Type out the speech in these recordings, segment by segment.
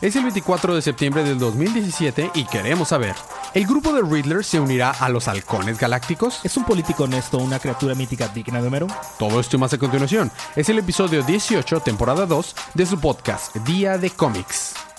Es el 24 de septiembre del 2017 y queremos saber, ¿el grupo de Riddler se unirá a los halcones galácticos? ¿Es un político honesto una criatura mítica digna de Homero? Todo esto y más a continuación. Es el episodio 18, temporada 2, de su podcast Día de Cómics.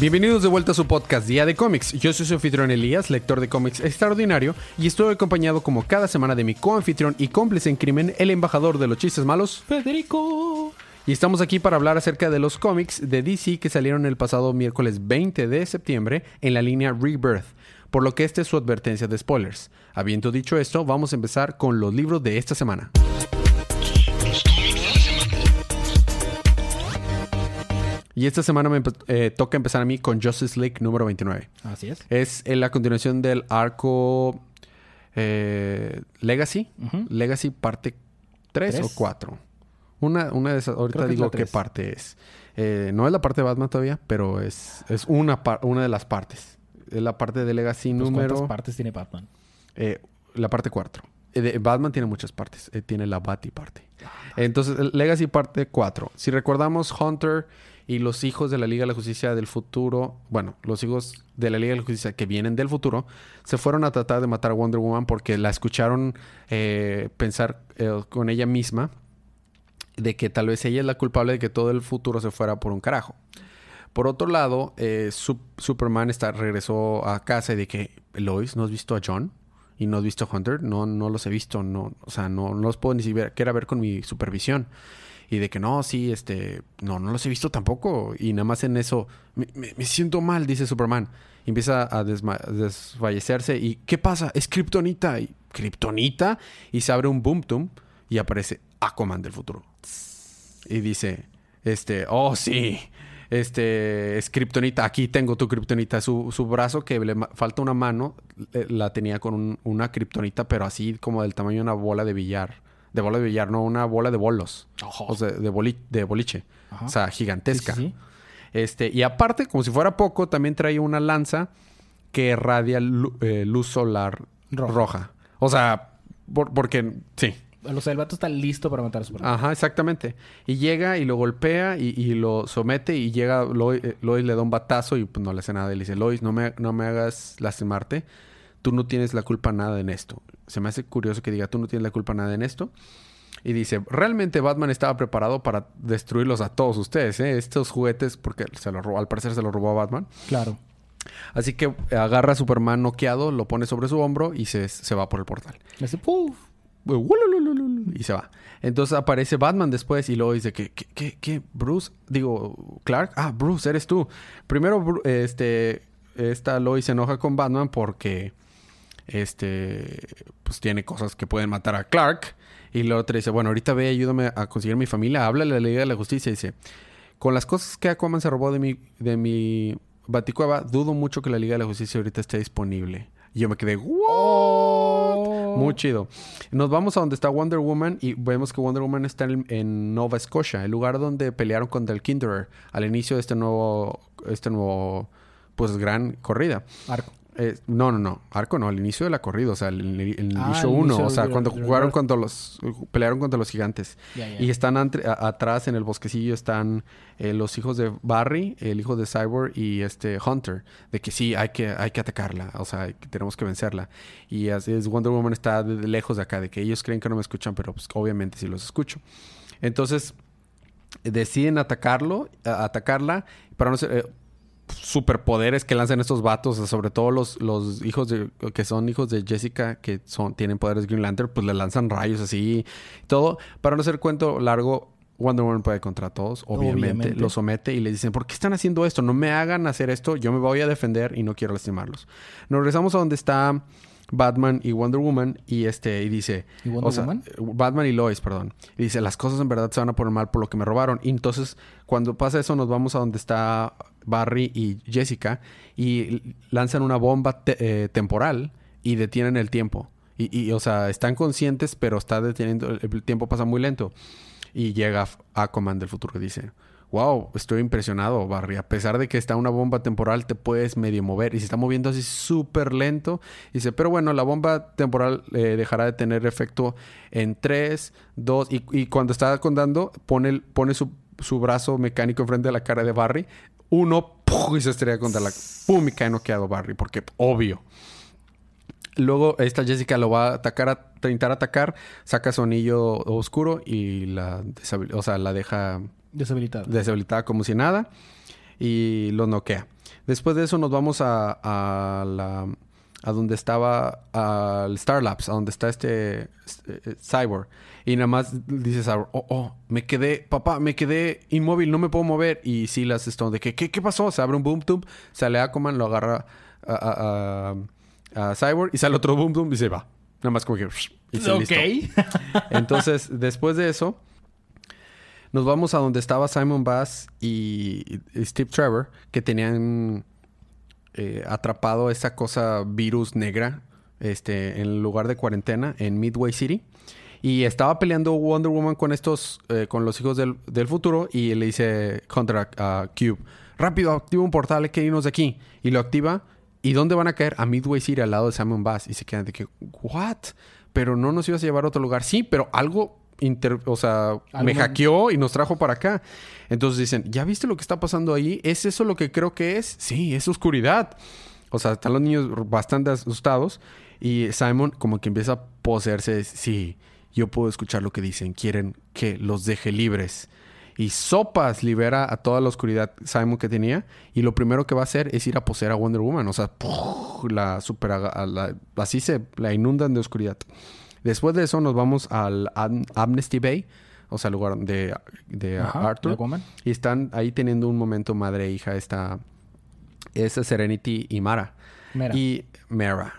Bienvenidos de vuelta a su podcast Día de Cómics. Yo soy su anfitrión Elías, lector de cómics extraordinario, y estoy acompañado como cada semana de mi coanfitrión y cómplice en crimen, el embajador de los chistes malos, Federico. Y estamos aquí para hablar acerca de los cómics de DC que salieron el pasado miércoles 20 de septiembre en la línea Rebirth, por lo que esta es su advertencia de spoilers. Habiendo dicho esto, vamos a empezar con los libros de esta semana. Y esta semana me eh, toca empezar a mí con Justice League número 29. Así es. Es en la continuación del arco eh, Legacy. Legacy parte 3 o ¿Tres? 4. Una, una de esas, ahorita que digo qué parte es. Eh, no es la parte de Batman todavía, pero es, es una, una de las partes. Es la parte de Legacy Pues, número... ¿Cuántas partes tiene Batman? Eh, la parte 4. Batman tiene muchas partes. Eh, tiene la Bati parte. Ah, Entonces, Legacy parte 4. Si recordamos, Hunter y los hijos de la Liga de la Justicia del futuro, bueno, los hijos de la Liga de la Justicia que vienen del futuro, se fueron a tratar de matar a Wonder Woman porque la escucharon eh, pensar eh, con ella misma de que tal vez ella es la culpable de que todo el futuro se fuera por un carajo. Por otro lado, eh, Sup- Superman está, regresó a casa y de que, Lois, ¿no has visto a John? ¿Y no has visto a Hunter? No, no los he visto, no, o sea, no, no los puedo ni siquiera ver con mi supervisión. Y de que no, sí, este, no, no los he visto tampoco. Y nada más en eso, me, siento mal, dice Superman. Empieza a, desfallecerse. ¿Y qué pasa? Es Kryptonita. Y Kryptonita. Y se abre un boom tum y aparece Aquaman del futuro. Y dice, este, oh sí, este, es Kryptonita, aquí tengo tu Kryptonita. Su, su brazo que le falta una mano, eh, la tenía con un- una Kryptonita, pero así como del tamaño de una bola de billar. De bola de billar, no, una bola de bolos. Ojo. O sea, de, boli- de boliche. Ajá. O sea, gigantesca. Sí, sí, sí. Este, y aparte, como si fuera poco, también trae una lanza que irradia lu- eh, luz solar Roja. roja. O sea, por- porque sí. O sea, el vato está listo para matar a Superman. Ajá, exactamente. Y llega y lo golpea y, y lo somete y llega Lois, eh, Lois le da un batazo y pues no le hace nada. Y le dice, Lois, no me, no me hagas lastimarte. Tú no tienes la culpa nada en esto. Se me hace curioso que diga, tú no tienes la culpa nada en esto. Y dice, realmente Batman estaba preparado para destruirlos a todos ustedes, ¿eh? Estos juguetes, porque se los robó, al parecer se los robó a Batman. Claro. Así que agarra a Superman noqueado, lo pone sobre su hombro y se, se va por el portal. Le dice, "Puf". Y se va. Entonces aparece Batman después y luego dice que, ¿qué, qué, qué? Bruce, digo, Clark, ah, Bruce, eres tú. Primero, este, esta Lois se enoja con Batman porque, este, pues tiene cosas que pueden matar a Clark. Y la otra dice, bueno, ahorita ve, ayúdame a conseguir mi familia, háblale a la Liga de la Justicia. Y dice, con las cosas que Aquaman se robó de mi, de mi Baticueva, dudo mucho que la Liga de la Justicia ahorita esté disponible. Y yo me quedé, ¿what? Oh. Muy chido. Nos vamos a donde está Wonder Woman y vemos que Wonder Woman está en, en Nova Scotia, el lugar donde pelearon contra el Kinderer al inicio de este nuevo, este nuevo, pues gran corrida. Arco. Eh, no, no, no. Arco no, al inicio de la corrida, o sea, el, el- el Ah, inicio el 1, inicio o sea, cuando jugaron contra los, pelearon contra los gigantes. Y están a- atrás en el bosquecillo están eh, los hijos de Barry, el hijo de Cyborg y este Hunter. De que sí, hay que, hay que atacarla. O sea, que tenemos que vencerla. Y así es, Wonder Woman está lejos de acá. De que ellos creen que no me escuchan, pero pues obviamente sí los escucho. Entonces, deciden atacarlo, atacarla. Para no ser... superpoderes que lanzan estos vatos, sobre todo los, los hijos de que son hijos de Jessica, que son, tienen poderes Green Lantern, pues le lanzan rayos así, todo. Para no hacer cuento largo, Wonder Woman puede contra todos, obviamente, Obviamente. lo somete y le dicen, ¿por qué están haciendo esto? No me hagan hacer esto, yo me voy a defender y no quiero lastimarlos. Nos regresamos a donde está Batman y Wonder Woman y este y dice ¿Y Wonder o sea, Woman? Batman y Lois, perdón. Y dice, las cosas en verdad se van a poner mal por lo que me robaron. Y entonces, cuando pasa eso, nos vamos a donde está Barry y Jessica y lanzan una bomba eh, temporal y detienen el tiempo. Y, y, o sea, están conscientes, pero está deteniendo, el, tiempo pasa muy lento. Y llega Aquaman del futuro y dice, wow, estoy impresionado, Barry. A pesar de que está una bomba temporal, te puedes medio mover. Y se está moviendo así súper lento. dice, pero bueno, la bomba temporal eh, dejará de tener efecto en 3, 2. Y, cuando está contando, pone, pone su, brazo mecánico enfrente de la cara de Barry. Uno, y se estrella contra la... ¡Pum! Y cae noqueado Barry, porque obvio. Luego esta Jessica lo va a atacar, a intentar atacar, saca su anillo oscuro y la, o sea, la deja Deshabilitada. Deshabilitada como si nada. Y lo noquea. Después de eso nos vamos a, a la a donde estaba al Star Labs, a donde está este, este Cyborg. Y nada más dice Cyborg, oh, oh, me quedé, papá, me quedé inmóvil, no me puedo mover. Y Silas está de que, ¿qué, qué pasó? Se abre un boom tube, sale Aquaman, lo agarra a, a, a, Cyborg y sale otro boom tube y se va. Nada más como que... Y se ok. Entonces, después de eso, nos vamos a donde estaba Simon Bass y, Steve Trevor, que tenían eh, atrapado esa cosa virus negra este, en el lugar de cuarentena en Midway City. Y estaba peleando Wonder Woman con estos, eh, con los hijos del, futuro. Y le dice contra Cube: Rápido, activa un portal, hay que irnos de aquí. Y lo activa. ¿Y dónde van a caer? A Midway City, al lado de Simon Bass. Y se quedan de que, ¿what? Pero no nos ibas a llevar a otro lugar. Sí, pero algo o sea, me hackeó y nos trajo para acá. Entonces dicen, ¿ya viste lo que está pasando ahí? ¿Es eso lo que creo que es? Sí, es oscuridad. O sea, están los niños bastante asustados y Simon como que empieza a poseerse, sí, yo puedo escuchar lo que dicen, quieren que los deje libres. Y Sopas libera a toda la oscuridad Simon que tenía. Y lo primero que va a hacer es ir a poseer a Wonder Woman. O sea, la super, así se la inundan de oscuridad. Después de eso nos vamos al Amnesty Bay, o sea, el lugar de, de Arthur. y están ahí teniendo un momento madre e hija esta, esa Serenity y Mara. Y Mara.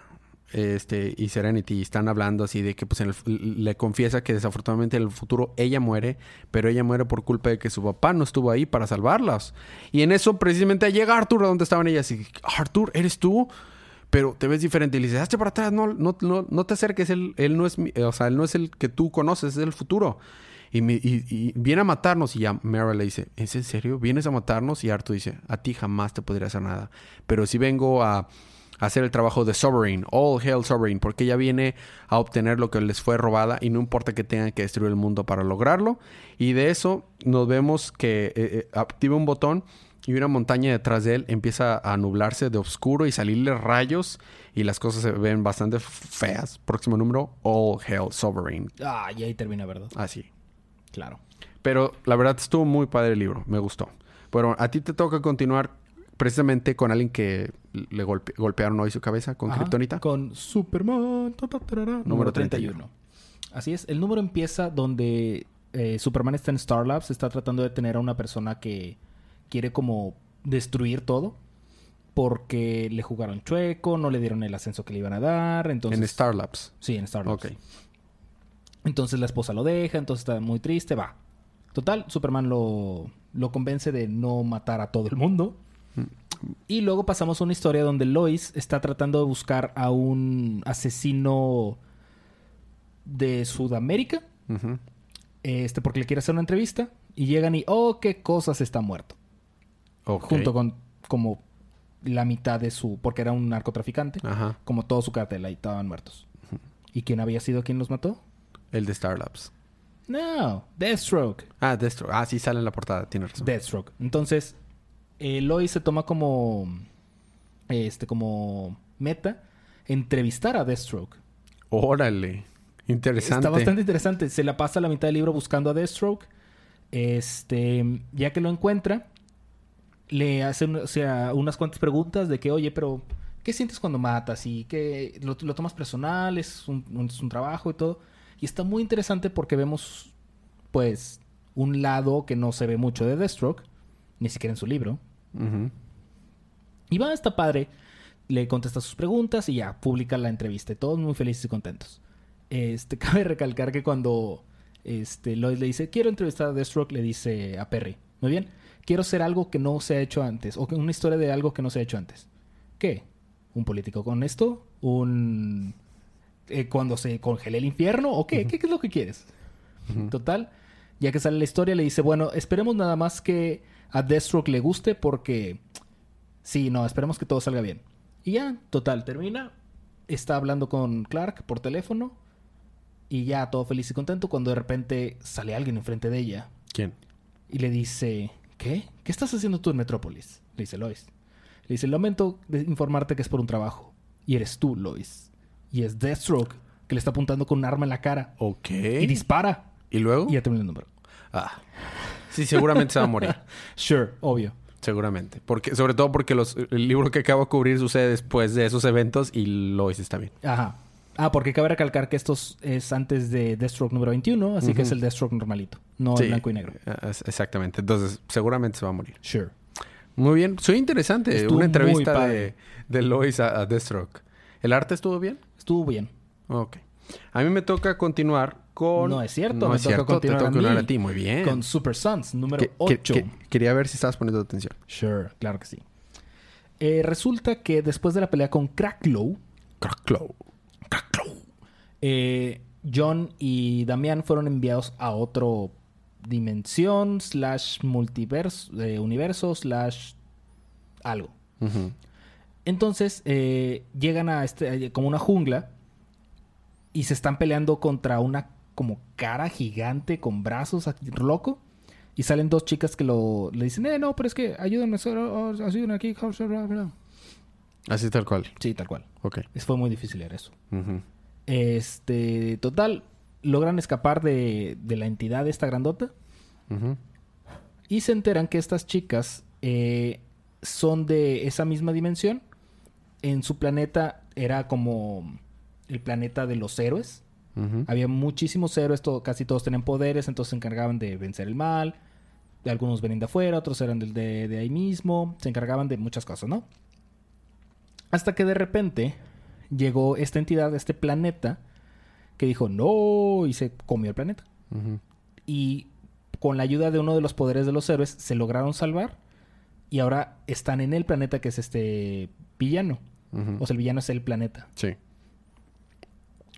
Este, y Serenity están hablando así de que pues le confiesa que desafortunadamente en el futuro ella muere, pero ella muere por culpa de que su papá no estuvo ahí para salvarlas. Y en eso precisamente llega Arthur a donde estaban ellas y Arthur, ¿eres tú? pero te ves diferente y le dices, hazte para atrás, no, no, no, no te acerques, él, él no es, o sea, él no es el que tú conoces, es el futuro. Y, y, viene a matarnos y ya Mara le dice, ¿es en serio? ¿Vienes a matarnos? Y Arthur dice, a ti jamás te podría hacer nada. Pero si vengo a, hacer el trabajo de Sovereign, All Hail Sovereign, porque ella viene a obtener lo que les fue robada y no importa que tengan que destruir el mundo para lograrlo. Y de eso nos vemos que eh, eh, activa un botón y una montaña detrás de él empieza a nublarse de oscuro y salirle rayos y las cosas se ven bastante feas. Próximo número, All Hail Sovereign. Ah, y ahí termina, ¿verdad? Así. Claro. Pero la verdad estuvo muy padre el libro, me gustó. Bueno, a ti te toca continuar precisamente con alguien que le golpearon hoy su cabeza con Kryptonita. Con Superman, número 31. Así es, el número empieza donde eh, Superman está en Star Labs, está tratando de tener a una persona que quiere como destruir todo porque le jugaron chueco, no le dieron el ascenso que le iban a dar, entonces... En Star Labs. Sí, en Star Labs. Ok. Entonces la esposa lo deja, entonces está muy triste, va. Total, Superman lo, lo convence de no matar a todo el mundo. Mm. Y luego pasamos a una historia donde Lois está tratando de buscar a un asesino de Sudamérica. Este, porque le quiere hacer una entrevista. Y llegan y, oh, qué cosas está muerto. Junto con como la mitad de su... Porque era un narcotraficante. Como todo su cartel. Ahí estaban muertos. ¿Y quién había sido quien los mató? El de Star Labs. No, Deathstroke. Ah, Deathstroke. Ah, sí sale en la portada, tiene razón. Deathstroke. Entonces, eh, Lois se toma como. Este, como meta entrevistar a Deathstroke. Órale. Interesante. Está bastante interesante. Se la pasa la mitad del libro buscando a Deathstroke. Este, ya que lo encuentra, le hace o sea, unas cuantas preguntas de que, oye, pero ¿qué sientes cuando matas? Y que lo, tomas personal, es un, es un, trabajo y todo. Y está muy interesante porque vemos, pues, un lado que no se ve mucho de Deathstroke, ni siquiera en su libro. Y va, está padre. Le contesta sus preguntas y ya, publica la entrevista. Todos muy felices y contentos. Este, cabe recalcar que cuando este, Lloyd le dice, quiero entrevistar a Deathstroke, le dice a Perry, muy bien, quiero ser algo que no se ha hecho antes, o una historia de algo que no se ha hecho antes. ¿Qué? ¿Un político con esto? ¿Un... Eh, cuando se congele el infierno? ¿O qué? ¿Qué, es lo que quieres? Total, Ya que sale la historia, le dice, bueno, esperemos nada más que a Deathstroke le guste porque... Sí, no, esperemos que todo salga bien. Y ya, total, termina. Está hablando con Clark por teléfono. Y ya, todo feliz y contento cuando de repente sale alguien enfrente de ella. ¿Quién? Y le dice, ¿qué? ¿Qué estás haciendo tú en Metrópolis? Le dice Lois. Le dice, lamento de informarte que es por un trabajo. Y eres tú, Lois. Y es Deathstroke, que le está apuntando con un arma en la cara. Ok. Y dispara. ¿Y luego? Y ya termina el número. Ah. Sí, seguramente se va a morir. Sure, obvio. Seguramente. Porque, sobre todo porque los, el libro que acabo de cubrir sucede después de esos eventos y Lois está bien. Ajá. Ah, porque cabe recalcar que esto es antes de Deathstroke número 21, así que es el Deathstroke normalito, no Sí. el blanco y negro. Es- Exactamente. Entonces, seguramente se va a morir. Sure. Muy bien. Soy interesante. Estuvo Una entrevista de, de Lois a, a Deathstroke. ¿El arte estuvo bien? Estuvo bien. Ok. A mí me toca continuar con... No es cierto, No me es toca cierto. continuar Te a continuar mí. a ti. Muy bien. Con Super Sons, número Que- que- 8. que- quería ver si estabas poniendo atención. Sure, claro que sí. Eh, resulta que después de la pelea con Cracklow, Cracklow. eh, John y Damián fueron enviados a otro dimensión, slash multiverso, eh, universo, slash algo. Entonces eh, llegan a este, eh, como una jungla y se están peleando contra una como cara gigante con brazos loco. Y salen dos chicas que lo, le dicen, eh, no, pero es que ayúdenme, oh, ayúdenme aquí. Así tal cual. Sí, tal cual. Ok. Es, fue muy difícil leer eso. Este, total, logran escapar de, de la entidad de esta grandota y se enteran que estas chicas eh, son de esa misma dimensión. En su planeta era como el planeta de los héroes. Había muchísimos héroes, to- casi todos tenían poderes, entonces se encargaban de vencer el mal. Algunos venían de afuera, otros eran del- de, de ahí mismo. Se encargaban de muchas cosas, ¿no? Hasta que de repente llegó esta entidad, este planeta, que dijo no y se comió el planeta. Y con la ayuda de uno de los poderes de los héroes se lograron salvar. Y ahora están en el planeta que es este villano. O sea, el villano es el planeta. Sí.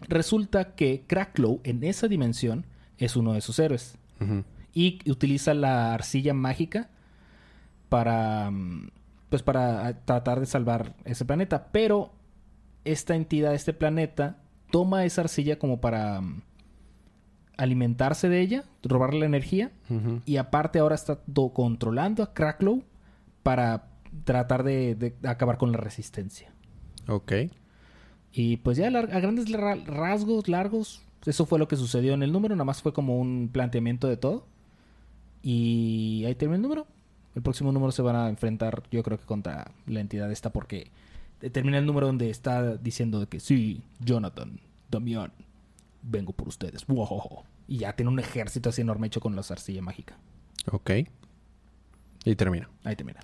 Resulta que Cracklow en esa dimensión es uno de sus héroes. Y utiliza la arcilla mágica para. mm, Pues para ah, tratar de salvar ese planeta. Pero esta entidad, este planeta, toma esa arcilla como para mm, alimentarse de ella, robarle la energía. Y aparte ahora está do- controlando a Cracklow para tratar de, de acabar con la resistencia. Ok. Y pues ya a grandes ra- rasgos largos, eso fue lo que sucedió en el número. Nada más fue como un planteamiento de todo. Y ahí termina el número. El próximo número se van a enfrentar, yo creo que contra la entidad esta, porque termina el número donde está diciendo que sí, Jonathan, Damián, vengo por ustedes. Wow. Y ya tiene un ejército así enorme hecho con la arcilla mágica. Ok. Y termina. Ahí termina.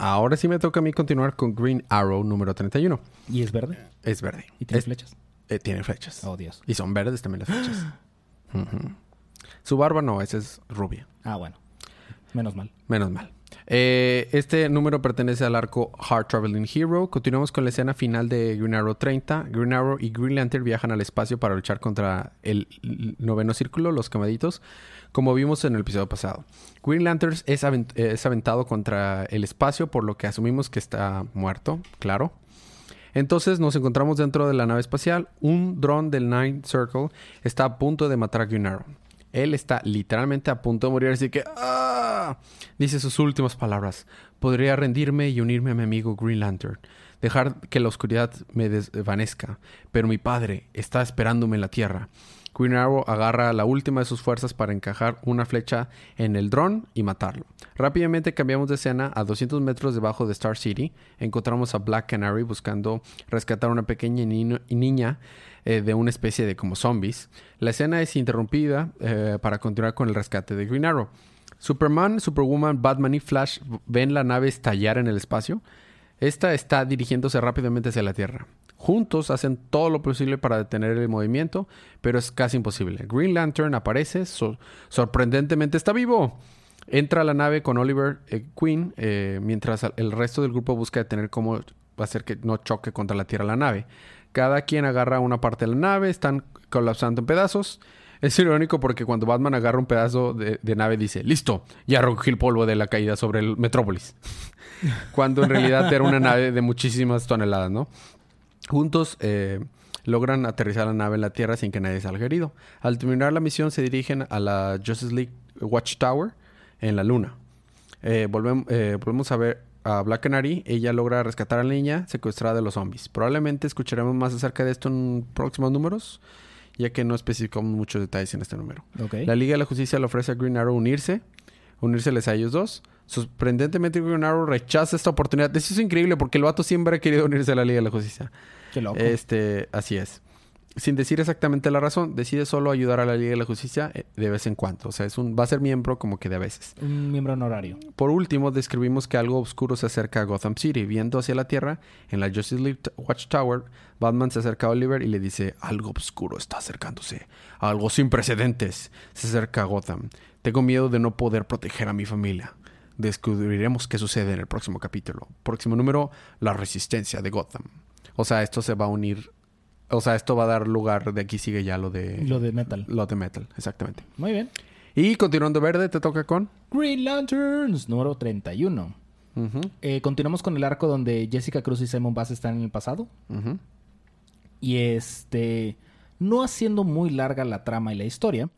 Ahora sí me toca a mí continuar con Green Arrow número 31. Y es verde. Es verde. Y tiene Es- flechas. eh, tiene flechas. Oh, Dios. Y son verdes también las flechas. Su barba no, esa es rubia. Ah, bueno. Menos mal. Menos mal. Eh, este número pertenece al arco Hard Traveling Hero. Continuamos con la escena final de Green Arrow 30. Green Arrow y Green Lantern viajan al espacio para luchar contra el noveno círculo, los quemaditos, como vimos en el episodio pasado. Green Lantern es, es aventado contra el espacio, por lo que asumimos que está muerto, claro. Entonces nos encontramos dentro de la nave espacial. Un dron del Nine Circle está a punto de matar a Green Arrow. Él está literalmente a punto de morir, así que ¡ah! dice sus últimas palabras. Podría rendirme y unirme a mi amigo Green Lantern. Dejar que la oscuridad me desvanezca. Pero mi padre está esperándome en la Tierra. Green Arrow agarra la última de sus fuerzas para encajar una flecha en el dron y matarlo. Rápidamente cambiamos de escena a 200 metros debajo de Star City. Encontramos a Black Canary buscando rescatar a una pequeña niña eh, de una especie de como zombies. La escena es interrumpida eh, para continuar con el rescate de Green Arrow. Superman, Superwoman, Batman y Flash ven la nave estallar en el espacio. Esta está dirigiéndose rápidamente hacia la Tierra. Juntos hacen todo lo posible para detener el movimiento, pero es casi imposible. Green Lantern aparece, so- sorprendentemente está vivo. Entra a la nave con Oliver eh, Queen, eh, mientras el resto del grupo busca detener cómo hacer que no choque contra la Tierra la nave. Cada quien agarra una parte de la nave, están colapsando en pedazos. Es irónico porque cuando Batman agarra un pedazo de, nave dice, listo, ya recogí el polvo de la caída sobre el Metrópolis. cuando en realidad era una nave de muchísimas toneladas, ¿no? Juntos eh, logran aterrizar la nave en la Tierra sin que nadie salga herido. Al terminar la misión se dirigen a la Justice League Watchtower en la Luna. Eh, eh, volvemos a ver a Black Canary. Ella logra rescatar a la niña secuestrada de los zombies. Probablemente escucharemos más acerca de esto en próximos números, ya que no especificamos muchos detalles en este número. La Liga de la Justicia le ofrece a Green Arrow unirse, unírseles a ellos dos. Sorprendentemente, Green Arrow rechaza esta oportunidad. Eso es increíble porque el vato siempre ha querido unirse a la Liga de la Justicia. Qué loco. Este, así es. Sin decir exactamente la razón, decide solo ayudar a la Liga de la Justicia eh, de vez en cuando. O sea, es un, va a ser miembro como que de a veces. Un miembro honorario. Por último, describimos que algo oscuro se acerca a Gotham City. Viendo hacia la Tierra, en la Justice League Watchtower, Batman se acerca a Oliver y le dice, algo oscuro está acercándose. Algo sin precedentes. Se acerca a Gotham. Tengo miedo de no poder proteger a mi familia. Descubriremos qué sucede en el próximo capítulo. Próximo número, la resistencia de Gotham. O sea, esto se va a unir. O sea, esto va a dar lugar. De aquí sigue ya lo de. Lo de Metal. Lo de Metal, exactamente. Muy bien. Y continuando verde, te toca con. Green Lanterns, número 31. Ujú, Eh, continuamos con el arco donde Jessica Cruz y Simon Bass están en el pasado. Y este, no haciendo muy larga la trama y la historia,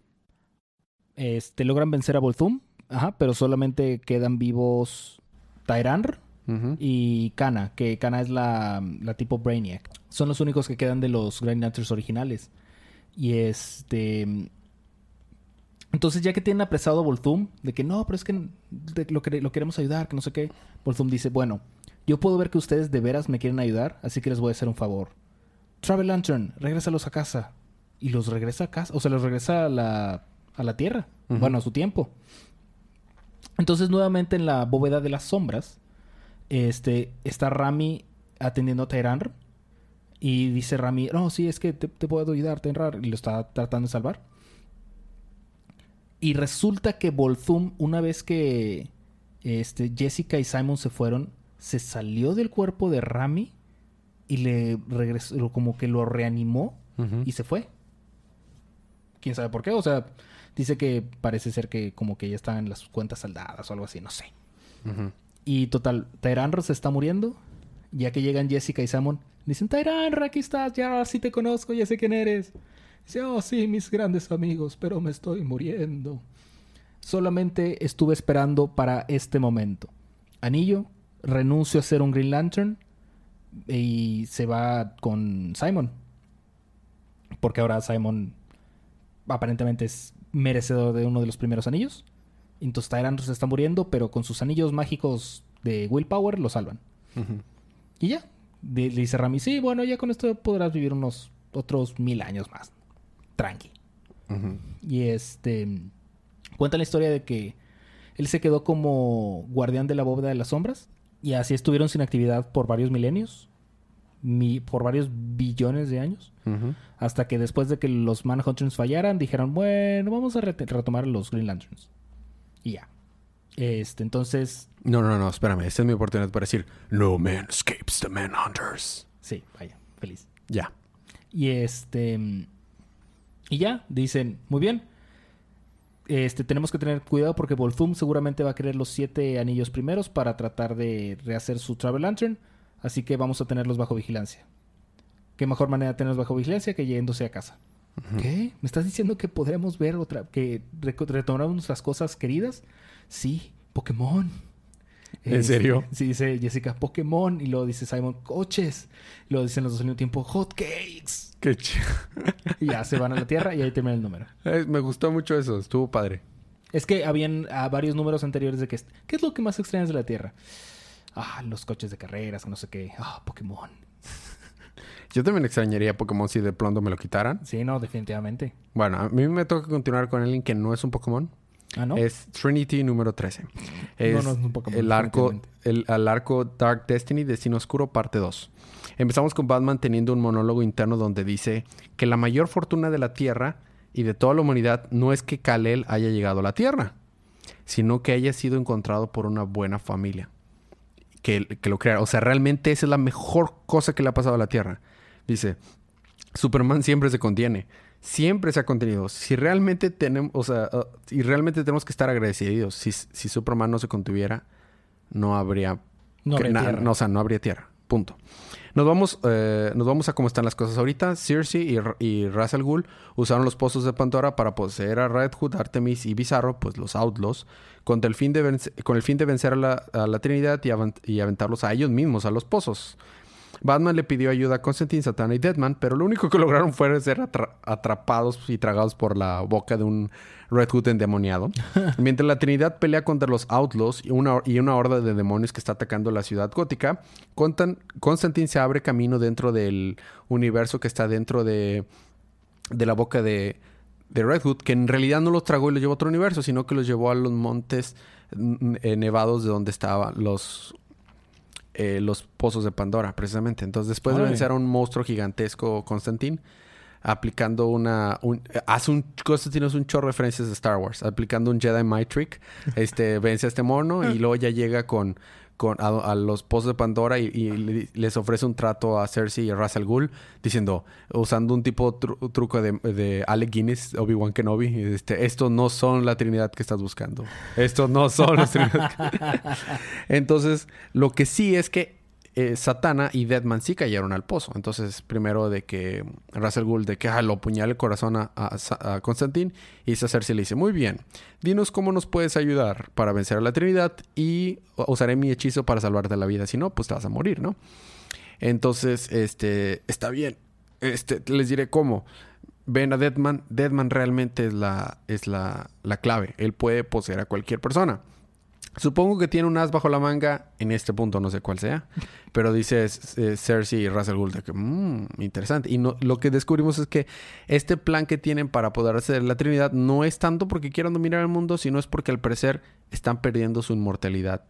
este, logran vencer a Volthum, ajá, pero solamente quedan vivos Tyranr Y Kana, que Kana es la, la tipo Brainiac. Son los únicos que quedan de los Green Lanterns originales. Y este... Entonces, ya que tienen apresado a Volthum, de que no, pero es que lo, quere- lo queremos ayudar, que no sé qué, Volthum dice, bueno, yo puedo ver que ustedes de veras me quieren ayudar, así que les voy a hacer un favor. Travel Lantern, regrésalos a casa. Y los regresa a casa, o sea, los regresa a la, a la Tierra, bueno, a su tiempo. Entonces, nuevamente en la bóveda de las sombras, este, está Rami atendiendo a Tyranr. Y dice Rami, no, sí, es que te, te puedo ayudar, Tyranr. Y lo está tratando de salvar. Y resulta que Volthum, una vez que este, Jessica y Simon se fueron, se salió del cuerpo de Rami y le regresó, como que lo reanimó y se fue. ¿Quién sabe por qué? O sea, dice que parece ser que como que ya estaban las cuentas saldadas o algo así, no sé. Y total, Tyranro se está muriendo. Ya que llegan Jessica y Simon, dicen, Tyranro, aquí estás, ya sí te conozco, ya sé quién eres. Dice, oh sí, mis grandes amigos, pero me estoy muriendo. Solamente estuve esperando para este momento. Anillo, renuncio a ser un Green Lantern y se va con Simon. Porque ahora Simon aparentemente es merecedor de uno de los primeros anillos. Entonces se está muriendo, pero con sus anillos mágicos de Willpower lo salvan. Y ya. Le dice Rami, sí, bueno, ya con esto podrás vivir unos otros mil años más. Tranqui. Y este... Cuenta la historia de que él se quedó como guardián de la bóveda de las sombras. Y así estuvieron sin actividad por varios milenios. mi- por varios billones de años. Hasta que después de que los Manhunters fallaran, dijeron, bueno, vamos a retomar los Green Lanterns. Y ya. Este, entonces, No, no, no, espérame. Esta es mi oportunidad para decir: No man escapes the manhunters. sí, vaya, feliz. Ya. Y este. Y ya, dicen, muy bien. Este, tenemos que tener cuidado porque Volthum seguramente va a querer los siete anillos primeros para tratar de rehacer su Travel Lantern. Así que vamos a tenerlos bajo vigilancia. ¿Qué mejor manera de tenerlos bajo vigilancia que yéndose a casa? ¿Qué? ¿Me estás diciendo que podremos ver otra, que retomamos nuestras cosas queridas? Sí, Pokémon. ¿En Este, serio? Sí, dice Jessica, Pokémon. Y luego dice Simon, coches. Y luego dicen los dos al mismo tiempo, hot cakes. Qué chido. Y ya se van a la Tierra y ahí termina el número. Eh, me gustó mucho eso. Estuvo padre. Es que habían varios números anteriores de que... ¿Qué es lo que más extrañas de la Tierra? Ah, los coches de carreras, no sé qué. Ah, Pokémon. Yo también extrañaría Pokémon si de pronto me lo quitaran. Sí, no, definitivamente. Bueno, a mí me toca continuar con alguien que no es un Pokémon. Ah, ¿no? Es Trinity número 13. Es no es un Pokémon, el arco, el, el arco Dark Destiny, Destino Oscuro, parte 2. Empezamos con Batman teniendo un monólogo interno donde dice que la mayor fortuna de la Tierra y de toda la humanidad no es que Kal-El haya llegado a la Tierra, sino que haya sido encontrado por una buena familia. Que, que lo creara. O sea, realmente esa es la mejor cosa que le ha pasado a la Tierra. Dice, Superman siempre se contiene. siempre se ha contenido. Si realmente tenemos, o sea, uh, y realmente tenemos que estar agradecidos. Si, si Superman no se contuviera, no habría, No habría na- tierra. no, o sea, no habría tierra. Punto. Nos vamos, eh, nos vamos a cómo están las cosas ahorita. Cersei y, y Ra's al Ghul usaron los pozos de Pandora para poseer a Red Hood, Artemis y Bizarro, pues los Outlaws, con el fin de, vence- con el fin de vencer a la, a la Trinidad y aventarlos a ellos mismos, a los pozos. Batman le pidió ayuda a Constantine, Satana y Deadman, pero lo único que lograron fue ser atra- atrapados y tragados por la boca de un Red Hood endemoniado. Mientras la Trinidad pelea contra los Outlaws y una, y una horda de demonios que está atacando la ciudad gótica, Constan- Constantine se abre camino dentro del universo que está dentro de, de la boca de, de Red Hood, que en realidad no los tragó y los llevó a otro universo, sino que los llevó a los montes mm, eh, nevados de donde estaban los eh, los pozos de Pandora, precisamente. Entonces, después de vencer a un monstruo gigantesco, Constantine, aplicando una... Un, hace un... Constantine hace un chorro de referencias de Star Wars. Aplicando un Jedi Mind Trick, este, vence a este mono y luego ya llega con... A, los pozos de Pandora y, y le- les ofrece un trato a Cersei y a Ra's al Ghul diciendo, usando un tipo tru- truco de, de Alec Guinness, Obi-Wan Kenobi, este, estos no son la Trinidad que estás buscando. Estos no son la Trinidad. que-". Entonces, lo que sí es que eh, Satana y Deadman sí cayeron al pozo. Entonces, primero de que Russell Gould de que ah, lo apuñale el corazón a, a, Constantine y Cersei le dice, muy bien, dinos cómo nos puedes ayudar para vencer a la Trinidad y usaré mi hechizo para salvarte la vida. Si no, pues te vas a morir, ¿no? Entonces, este, está bien. Este, les diré cómo. Ven a Deadman. Deadman realmente es la, es la, la clave. Él puede poseer a cualquier persona. Supongo que tiene un as bajo la manga. En este punto no sé cuál sea. Pero dice eh, Cersei y Russell Gould de que, "Mm, interesante. Y no, lo que descubrimos es que este plan que tienen para poder hacer la Trinidad no es tanto porque quieran dominar el mundo, sino es porque al parecer están perdiendo su inmortalidad.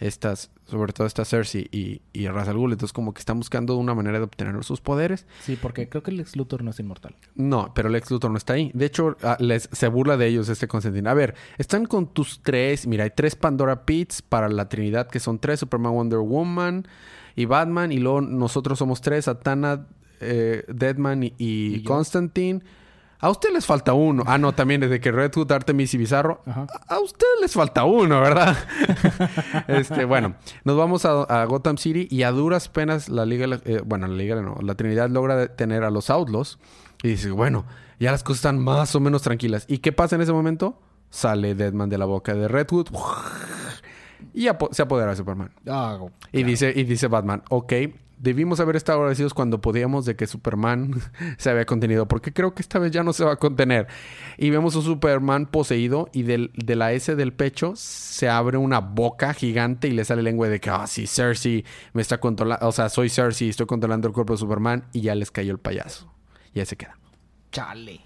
Estas, sobre todo esta Cersei y, y Gould. Entonces como que están buscando una manera de obtener sus poderes. Sí, porque creo que el ex Luthor no es inmortal. No, pero Lex Luthor no está ahí. De hecho, ah, les, se burla de ellos este Constantine. A ver, están con tus tres. Mira, hay tres Pandora Pits para la Trinidad, que son tres: Superman, Wonder Woman y Batman. Y luego nosotros somos tres: Satana, eh, Deadman y, y ¿Y yo? A ustedes les falta uno. Ah, no, también desde que Red Hood, Artemis y Bizarro. Ajá. A a ustedes les falta uno, ¿verdad? este, bueno, nos vamos a, a Gotham City y a duras penas la Liga, eh, bueno, la Liga no, la Trinidad logra detener a los Outlaws y dice, bueno, ya las cosas están más o menos tranquilas. ¿Y qué pasa en ese momento? Sale Deadman de la boca de Red Hood y se apodera de Superman. Ah, Y dice, y dice Batman, ok, debimos haber estado agradecidos cuando podíamos de que Superman se había contenido, porque creo que esta vez ya no se va a contener. Y vemos a Superman poseído y del- de la S del pecho se abre una boca gigante y le sale lengua de que, ah, sí, Cersei me está controlando, o sea, soy Cersei, estoy controlando el cuerpo de Superman y ya les cayó el payaso. Y ahí se queda. chale.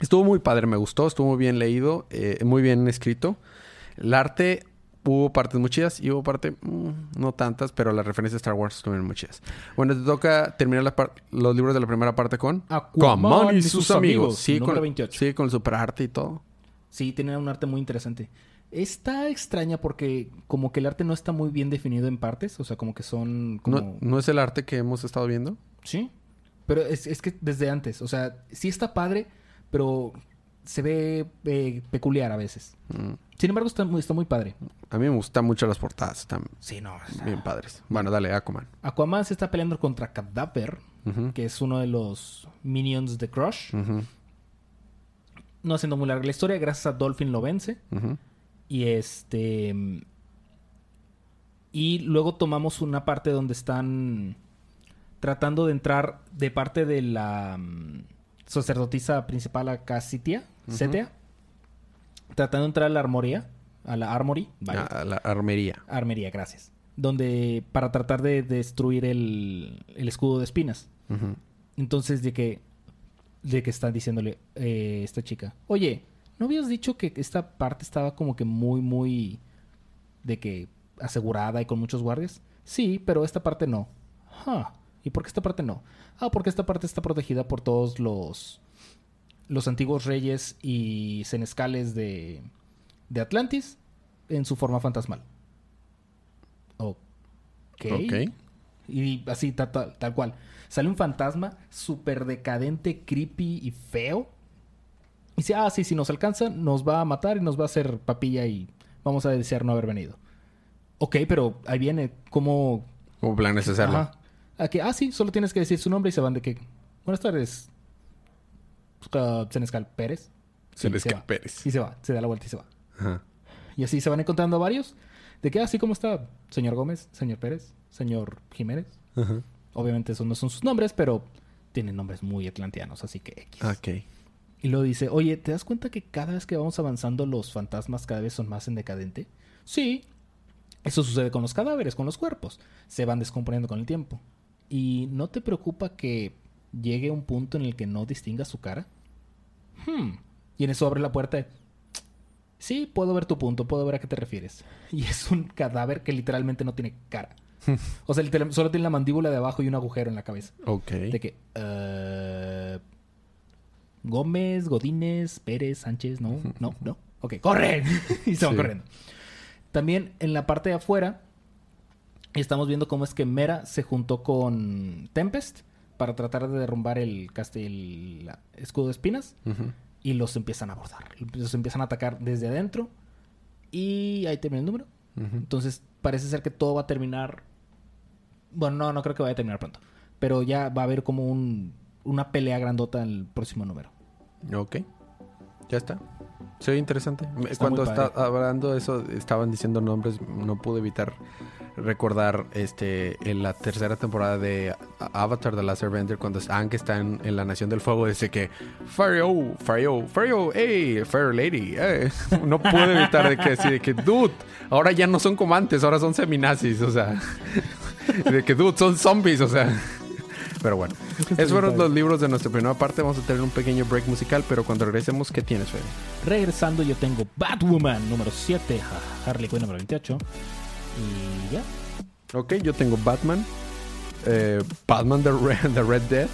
Estuvo muy padre, me gustó, estuvo muy bien leído, eh, muy bien escrito. El arte, hubo partes muy chidas y hubo partes mm, no tantas, pero las referencias de Star Wars estuvieron muy chidas. Bueno, te toca terminar la los libros de la primera parte con Aquaman y sus amigos, Sí, número con, 28. sí, con el super arte y todo. Sí, tiene un arte muy interesante. Está extraña porque como que el arte no está muy bien definido en partes. O sea, como que son como... ¿No, ¿No es el arte que hemos estado viendo? Sí. Pero es, es que desde antes. O sea, sí está padre, pero se ve eh, peculiar a veces. Mm. Sin embargo, está muy, está muy padre. A mí me gustan mucho las portadas, están Sí, no. bien padres. Bueno, dale, Aquaman. Aquaman se está peleando contra Cadaver, que es uno de los minions de Crush. No haciendo muy larga la historia, gracias a Dolphin lo vence. Y este. Y luego tomamos una parte donde están tratando de entrar de parte de la mm, sacerdotisa principal acá, Sitia, Setia. Tratando de entrar a la armoría, a la armory, vaya, Ah, la armería. armería, gracias. Donde para tratar de destruir el, el escudo de espinas. Entonces, de que, de que están diciéndole eh, esta chica, oye, ¿no habías dicho que esta parte estaba como que muy, muy de que asegurada y con muchos guardias? Sí, pero esta parte no. ¿Y por qué esta parte no? Ah, porque esta parte está protegida por todos los los antiguos reyes y senescales de, de Atlantis en su forma fantasmal. Ok. Y así, tal, tal, tal cual. Sale un fantasma súper decadente, creepy y feo. Y dice, ah, sí, si nos alcanza, nos va a matar y nos va a hacer papilla y vamos a desear no haber venido. Ok, pero ahí viene, ¿cómo...? ¿Cómo planeas hacerlo? Ajá. A que, ah, sí, solo tienes que decir su nombre y se van de que... Buenas tardes. Uh, Senescal Pérez. Sí, Senescal se va. Pérez. Y se va, se da la vuelta y se va. Ajá. Y así se van encontrando varios. De que, así como está, señor Gómez, señor Pérez, señor Jiménez. Ajá. Obviamente esos no son sus nombres, pero tienen nombres muy atlanteanos, así que X. Ok. Y luego dice, oye, ¿te das cuenta que cada vez que vamos avanzando los fantasmas cada vez son más en decadente? Sí. Eso sucede con los cadáveres, con los cuerpos. Se van descomponiendo con el tiempo. ¿Y no te preocupa que llegue un punto en el que no distingas su cara? Hmm. Y en eso abre la puerta. Sí, puedo ver tu punto, puedo ver a qué te refieres. Y es un cadáver que literalmente no tiene cara. O sea, literal- solo tiene la mandíbula de abajo y un agujero en la cabeza. Ok. De que. eh, Gómez, Godínez, Pérez, Sánchez, no, no, no. Ok, ¡corre! y se van Sí. corriendo. También en la parte de afuera estamos viendo cómo es que Mera se juntó con Tempest para tratar de derrumbar el castillo, escudo de espinas y los empiezan a abordar. Los empiezan a atacar desde adentro y ahí termina el número. Entonces parece ser que todo va a terminar. Bueno, no, no creo que vaya a terminar pronto. Pero ya va a haber como un, una pelea grandota en el próximo número. Ok. Ya está. Se interesante. Está Cuando padre. hablando de eso, estaban diciendo nombres, no pude evitar recordar este en la tercera temporada de Avatar The Last Airbender cuando Aang está en, en la Nación del Fuego dice que Fario, Fario, Fario, hey, Fair Lady, eh". no pude evitar de que decir de que dude, ahora ya no son como antes, ahora son seminazis, o sea, de que dude, son zombies, o sea. Pero bueno, esos fueron los libros de nuestra primera parte. Vamos a tener un pequeño break musical, pero cuando regresemos, ¿qué tienes, Fede? Regresando, yo tengo Batwoman número 7, Harley Quinn número 28. Y ya. Ok, yo tengo Batman, eh, Batman the Red, the Red Death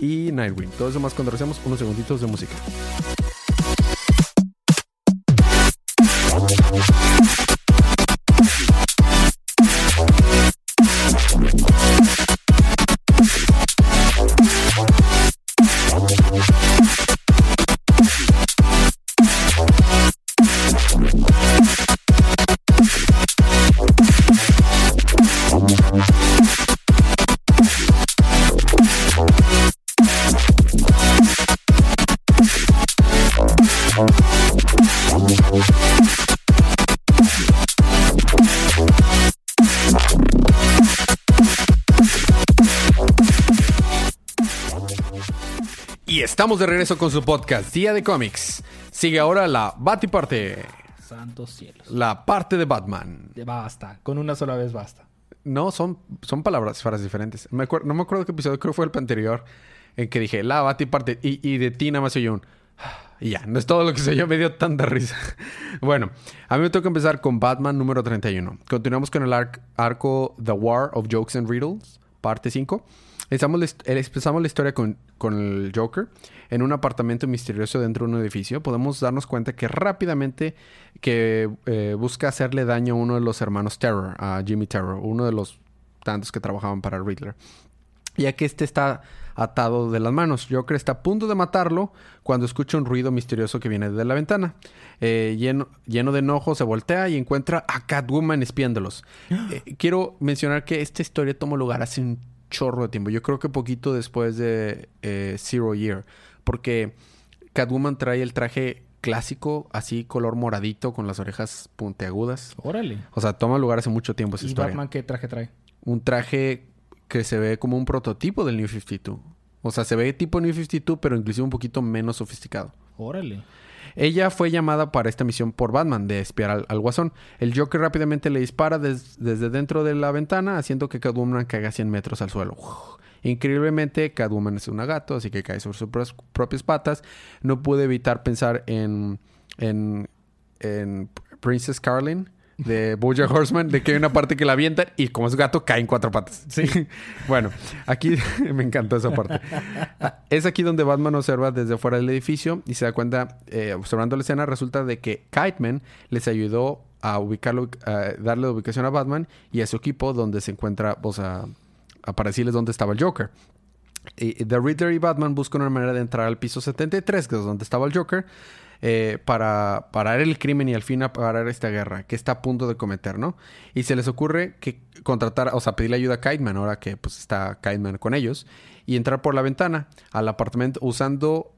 y Nightwing. Todo eso más cuando regresemos unos segunditos de música. Estamos de regreso con su podcast, Día de Cómics. Sigue ahora la Batiparte, Santos cielos. la parte de Batman. Basta. Con una sola vez basta. No, son, son palabras, frases diferentes. Me no me acuerdo qué episodio, creo que fue el anterior, en que dije la Batiparte y, y de ti nada más soy un. Y ya, no es todo lo que se yo, me dio tanta risa. bueno, a mí me toca empezar con Batman número 31. Continuamos con el arc- arco The War of Jokes and Riddles, parte 5. Empezamos la, empezamos la historia con, con el Joker en un apartamento misterioso dentro de un edificio. Podemos darnos cuenta que rápidamente que eh, busca hacerle daño a uno de los hermanos Terror, a Jimmy Terror, uno de los tantos que trabajaban para Riddler ya que este está atado de las manos. Joker está a punto de matarlo cuando escucha un ruido misterioso que viene de la ventana. Eh, lleno, lleno de enojo, se voltea y encuentra a Catwoman espiándolos. Eh, quiero mencionar que esta historia tomó lugar hace un chorro de tiempo. Yo creo que poquito después de eh, Zero Year. Porque Catwoman trae el traje clásico, así color moradito, con las orejas puntiagudas. Órale. O sea, toma lugar hace mucho tiempo esa ¿Y historia Batman qué traje trae? un traje que se ve como un prototipo del New 52. O sea, se ve tipo New 52, pero inclusive un poquito menos sofisticado. Órale. Ella fue llamada para esta misión por Batman de espiar al, al guasón. El Joker rápidamente le dispara des- desde dentro de la ventana, haciendo que Catwoman caiga 100 metros al suelo. Increíblemente, Catwoman es una gato, así que cae sobre sus propias patas. No pude evitar pensar en, en, en Princess Carlin de Bojack Horseman, de que hay una parte que la avientan y como es gato cae en cuatro patas. Sí. bueno, aquí me encantó esa parte. Es aquí donde Batman observa desde fuera del edificio y se da cuenta, eh, observando la escena, resulta de que Kite Man les ayudó a ubicarlo, a darle ubicación a Batman y a su equipo donde se encuentra, o sea, para decirles dónde estaba el Joker. The Riddler y Batman buscan una manera de entrar al piso 73, que es donde estaba el Joker, eh, para parar el crimen y al fin parar esta guerra que está a punto de cometer, ¿no? Y se les ocurre que contratar, o sea, pedirle ayuda a Kiteman, ahora que pues está Kiteman con ellos, y entrar por la ventana al apartamento usando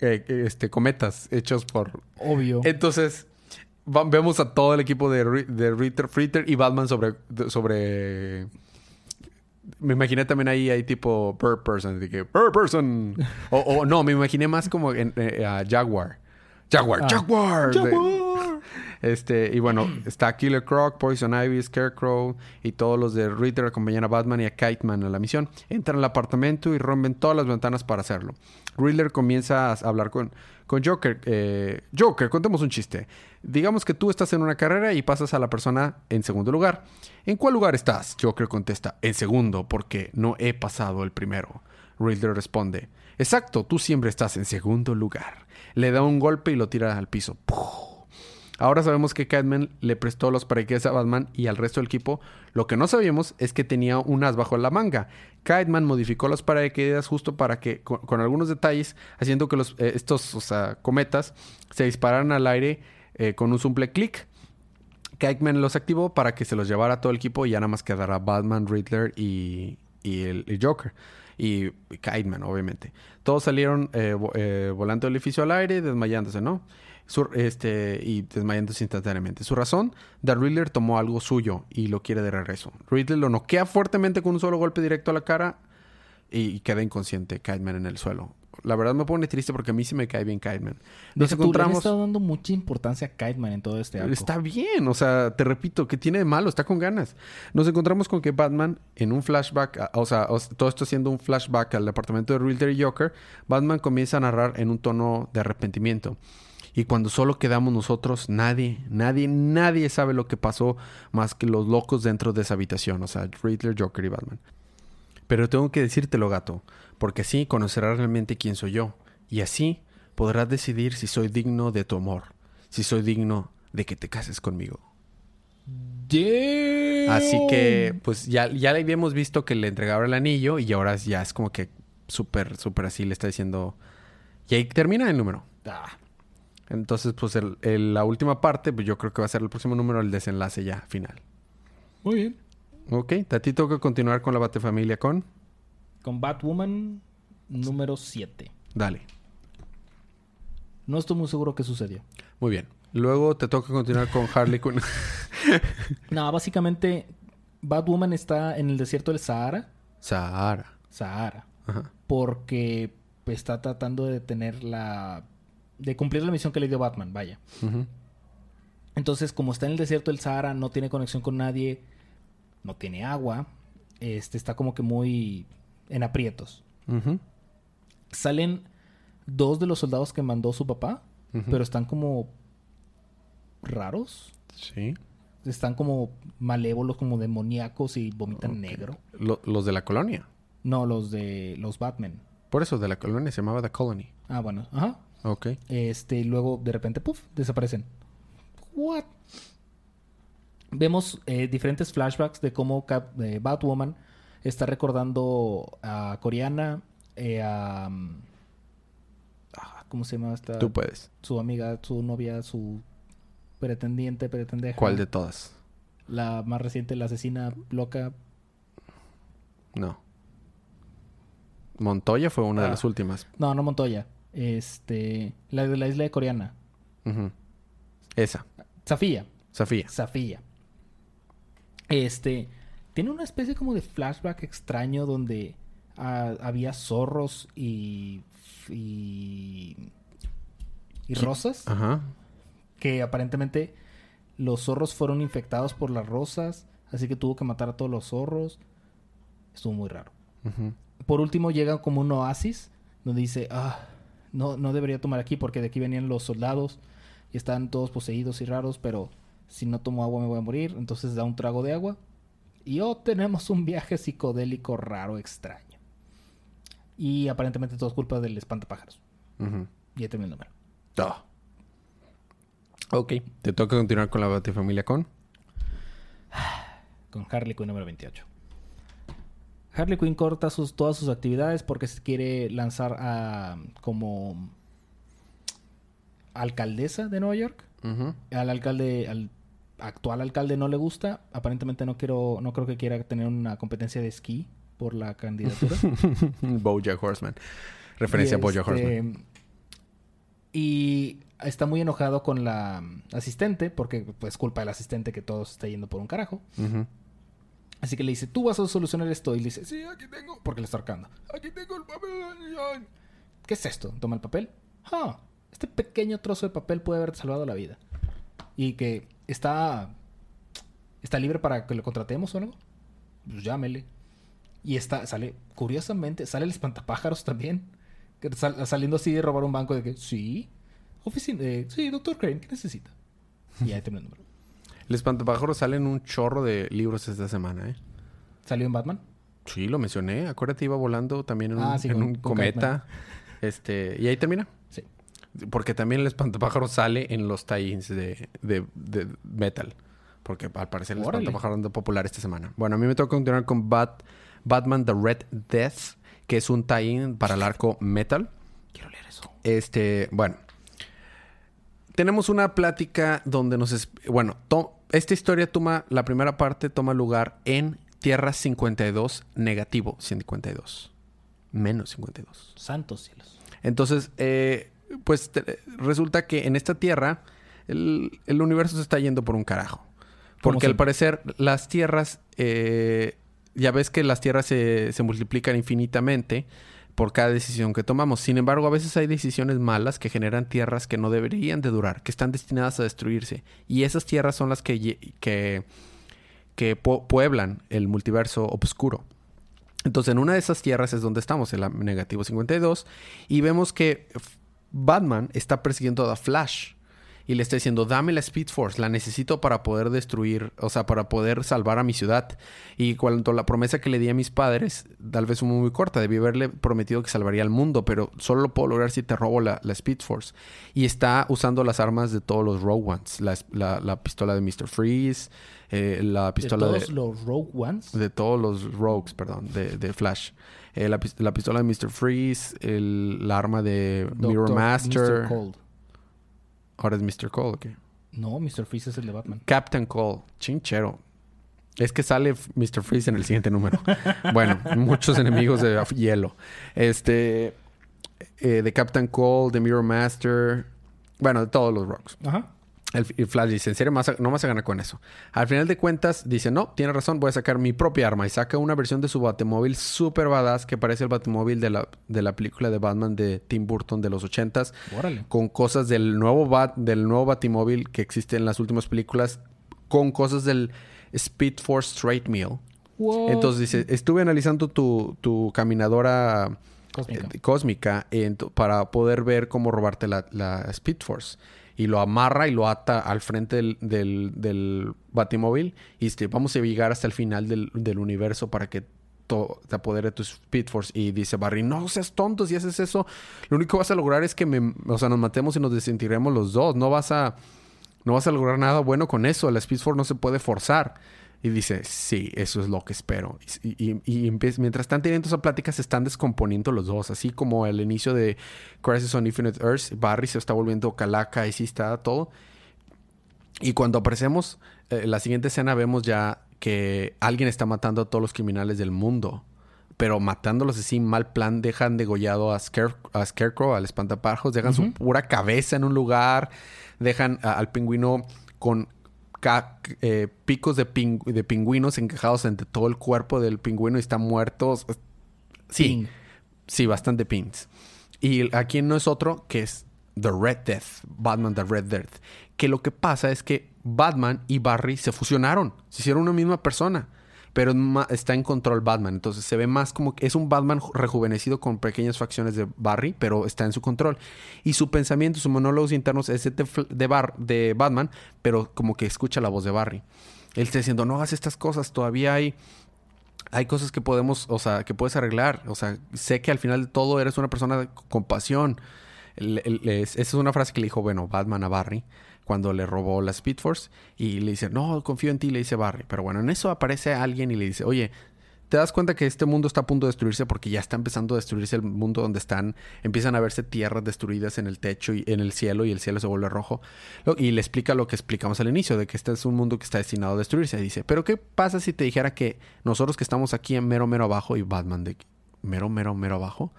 eh, este, cometas hechos por... Obvio. Entonces, vemos a todo el equipo de, de Ritter, Fritter y Batman sobre... sobre me imaginé también ahí, hay tipo Bird Person, de que Bird Person. o, no, me imaginé más como en, eh, Jaguar. Jaguar, ah. Jaguar. Jaguar. Este, y bueno, está Killer Croc, Poison Ivy, Scarecrow y todos los de Ritter acompañan a Batman y a Kiteman a la misión. Entran al apartamento y rompen todas las ventanas para hacerlo. Riddler comienza a hablar con, con Joker. Eh, Joker, contemos un chiste. Digamos que tú estás en una carrera y pasas a la persona en segundo lugar. ¿En cuál lugar estás? Joker contesta, en segundo, porque no he pasado el primero. Riddler responde, exacto, tú siempre estás en segundo lugar. Le da un golpe y lo tira al piso. Ahora sabemos que Catman le prestó los paracaídas a Batman y al resto del equipo. Lo que no sabíamos es que tenía un as bajo la manga. Catman modificó los paracaídas justo para que, con, algunos detalles, haciendo que eh, estos cometas se dispararan al aire eh, con un simple clic. Kiteman los activó para que se los llevara a todo el equipo y ya nada más quedara Batman, Riddler y, el, Joker. Y Kiteman, obviamente. Todos salieron eh, volando el edificio al aire, desmayándose, ¿no? este, y desmayándose instantáneamente. Su razón, The Riddler tomó algo suyo y lo quiere de regreso. Riddler lo noquea fuertemente con un solo golpe directo a la cara y, queda inconsciente Kiteman en el suelo. La verdad me pone triste porque a mí sí me cae bien Kiteman. Nos encontramos... le estado dando mucha importancia a Kiteman en todo este arco. Está bien, o sea, te repito, que tiene de malo? Está con ganas. Nos encontramos con que Batman, en un flashback, o sea, todo esto siendo un flashback al departamento de Riddler y Joker, Batman comienza a narrar en un tono de arrepentimiento. Y cuando solo quedamos nosotros, nadie, nadie, nadie sabe lo que pasó más que los locos dentro de esa habitación, o sea, Riddler, Joker y Batman. Pero tengo que decírtelo, gato, porque así conocerás realmente quién soy yo. Y así podrás decidir si soy digno de tu amor, si soy digno de que te cases conmigo. Así que, pues ya, ya le habíamos visto que le entregaba el anillo y ahora ya es como que súper, súper así le está diciendo. Y ahí termina el número. Ah. Entonces, pues la última parte, pues yo creo que va a ser el próximo número, el desenlace ya final. Muy bien. Ok, a ti toca continuar con la Batefamilia con... Con Batwoman número 7. Dale. No estoy muy seguro qué sucedió. Muy bien. Luego te toca continuar con Harley Quinn. no, básicamente Batwoman está en el desierto del Sahara. Sahara. Sahara. Ajá. Porque está tratando de tener la de cumplir la misión que le dio Batman, vaya. Entonces, como está en el desierto del Sahara, no tiene conexión con nadie, no tiene agua, este está como que muy en aprietos. Salen dos de los soldados que mandó su papá, pero están como raros. Sí. Están como malévolos, como demoníacos y vomitan negro. ¿Los de la colonia? No, los de los Batman. Por eso, de la colonia se llamaba The Colony. Ah, bueno. Ajá. Ok. Este, y luego de repente, puff, desaparecen. What? Vemos eh, diferentes flashbacks de cómo eh, Batwoman está recordando a Coreana, eh, a... Mm, ah, ¿Cómo se llama esta? Tú puedes. Su amiga, su novia, su pretendiente, pretendeja. ¿Cuál de todas? La más reciente, la asesina loca. No. Montoya fue una de ah. las últimas. No, no Montoya. Este. La de la isla de coreana. Esa. Safía. Safía. Safía. Este. Tiene una especie como de flashback extraño donde ah, había zorros y. y. y rosas. Ajá. Que aparentemente los zorros fueron infectados por las rosas. Así que tuvo que matar a todos los zorros. Estuvo muy raro. Por último llega como un oasis donde dice, ah, no, no debería tomar aquí porque de aquí venían los soldados y están todos poseídos y raros, pero si no tomo agua me voy a morir. Entonces da un trago de agua y oh, tenemos un viaje psicodélico raro, extraño. Y aparentemente todo es culpa del espantapájaros. Y ya terminé el número. Ah. Ok, te toca continuar con la familia con. con Harley Quinn número 28. Harley Quinn corta sus, todas sus actividades porque se quiere lanzar a como alcaldesa de Nueva York. Al alcalde, al actual alcalde no le gusta. Aparentemente no quiero, no creo que quiera tener una competencia de esquí por la candidatura. Bojack Horseman. Referencia Y, a Bojack este, Horseman. Y está muy enojado con la asistente porque pues culpa del asistente que todo se está yendo por un carajo. Así que le dice, tú vas a solucionar esto. Y le dice, sí, aquí tengo. Porque le está ahorcando. Aquí tengo el papel. ¿Qué es esto? Toma el papel. Ah, este pequeño trozo de papel puede haberte salvado la vida. Y que está. Está libre para que lo contratemos o algo. Pues llámele. Y está, sale, curiosamente, sale el espantapájaros también. Que sal- saliendo así de robar un banco de que, sí. Oficina, eh, sí, doctor Crane, ¿qué necesita? Y ahí termina el número. El espantapájaros sale en un chorro de libros esta semana, ¿eh? ¿Salió en Batman? Sí, lo mencioné. Acuérdate, iba volando también en un, Ah, sí, en con- un con cometa. Este, y ahí termina. Porque también el espantapájaro sale en los tie-ins de, de- de metal. Porque al parecer el Órale. espantapájaro anda popular esta semana. Bueno, a mí me toca continuar con Bat- Batman The Red Death, que es un tie-in para el arco metal. Quiero leer eso. Este, bueno. Tenemos una plática donde nos... Bueno, esta historia toma... La primera parte toma lugar en Tierra 52 negativo 52. Menos 52. Santos cielos. Entonces, eh, pues te- resulta que en esta Tierra el, el universo se está yendo por un carajo. Porque al parecer las tierras, eh, ya ves que las tierras se, se multiplican infinitamente por cada decisión que tomamos. Sin embargo, a veces hay decisiones malas que generan tierras que no deberían de durar, que están destinadas a destruirse. Y esas tierras son las que, que, que pu- pueblan el multiverso oscuro. Entonces, en una de esas tierras es donde estamos, en la negativo 52, y vemos que Batman está persiguiendo a Flash y le está diciendo, dame la Speed Force, la necesito para poder destruir, o sea, para poder salvar a mi ciudad. Y cuanto a la promesa que le di a mis padres, tal vez fue muy corta, debí haberle prometido que salvaría al mundo, pero solo lo puedo lograr si te robo la, la Speed Force. Y está usando las armas de todos los Rogue Ones, la, la- la pistola de Mr. Freeze, eh, la pistola de de todos los Rogue Ones. de todos los rogues, perdón, de, de Flash. Eh, la, pis- la pistola de Mr. Freeze, el, la arma de Mirror Master. Mr. Cold. Ahora es Mr. Cole, ¿o qué? No, Mr. Freeze es el de Batman. Captain Cole, chinchero. Es que sale Mr. Freeze en el siguiente número. bueno, muchos enemigos de hielo. Este. eh, de Captain Cole, de Mirror Master. Bueno, de todos los rogues. Ajá. El, el Flash dice, en serio, ¿Me vas a- no vas a ganar con eso. Al final de cuentas, dice, no, tiene razón, voy a sacar mi propia arma. Y saca una versión de su Batemóvil super badass que parece el Batemóvil de la, de la película de Batman de Tim Burton de los ochentas. Órale. Con cosas del nuevo, Bat, del nuevo Batimóvil que existe en las últimas películas. Con cosas del Speed Force Straight Meal. What? Entonces dice, estuve analizando tu, tu caminadora Cósmica. eh, cósmica para poder ver cómo robarte la, la Speed Force. Y lo amarra y lo ata al frente del, del, Batimóvil. Y dice, vamos a llegar hasta el final del, del universo para que te apodere tu Speed Force. Y dice Barry, no seas tonto, si haces eso, lo único que vas a lograr es que me, o sea, nos matemos y nos desentiremos los dos. No vas a, no vas a lograr nada bueno con eso. La Speed Force no se puede forzar. Y dice, sí, eso es lo que espero. Y, y- y empieza- mientras están teniendo esa plática, se están descomponiendo los dos. Así como el inicio de Crisis on Infinite Earths, Barry se está volviendo calaca y sí está todo. Y cuando aparecemos, eh, la siguiente escena vemos ya que alguien está matando a todos los criminales del mundo. Pero matándolos así, mal plan, dejan degollado a, Scare- a Scarecrow, al espantapájaros, dejan su pura cabeza en un lugar, dejan a- al pingüino con eh, picos de, ping- de pingüinos encajados entre todo el cuerpo del pingüino y están muertos. Sí, Ping. sí, bastante pins. Y aquí no es otro que es The Red Death, Batman The Red Death. Que lo que pasa es que Batman y Barry se fusionaron, se hicieron una misma persona. Pero está en control Batman. Entonces se ve más como que es un Batman ju- rejuvenecido con pequeñas facciones de Barry, pero está en su control. Y su pensamiento, sus monólogos internos es de, Fl- de, Bar- de Batman, pero como que escucha la voz de Barry. Él está diciendo, no hagas estas cosas, todavía hay hay cosas que podemos, o sea, que puedes arreglar. O sea, sé que al final de todo eres una persona el- es- esa es una frase que le dijo, bueno, Batman a Barry cuando le robó la Speed Force. Y le dice, no, confío en ti, le dice Barry. Pero bueno, en eso aparece alguien y le dice, oye, te das cuenta que este mundo está a punto de destruirse porque ya está empezando a destruirse el mundo donde están, empiezan a verse tierras destruidas en el techo y en el cielo y el cielo se vuelve rojo. Y le explica lo que explicamos al inicio, de que este es un mundo que está destinado a destruirse. Y dice, pero ¿qué pasa si te dijera que nosotros que estamos aquí en mero, mero abajo y Batman de mero, mero, mero abajo,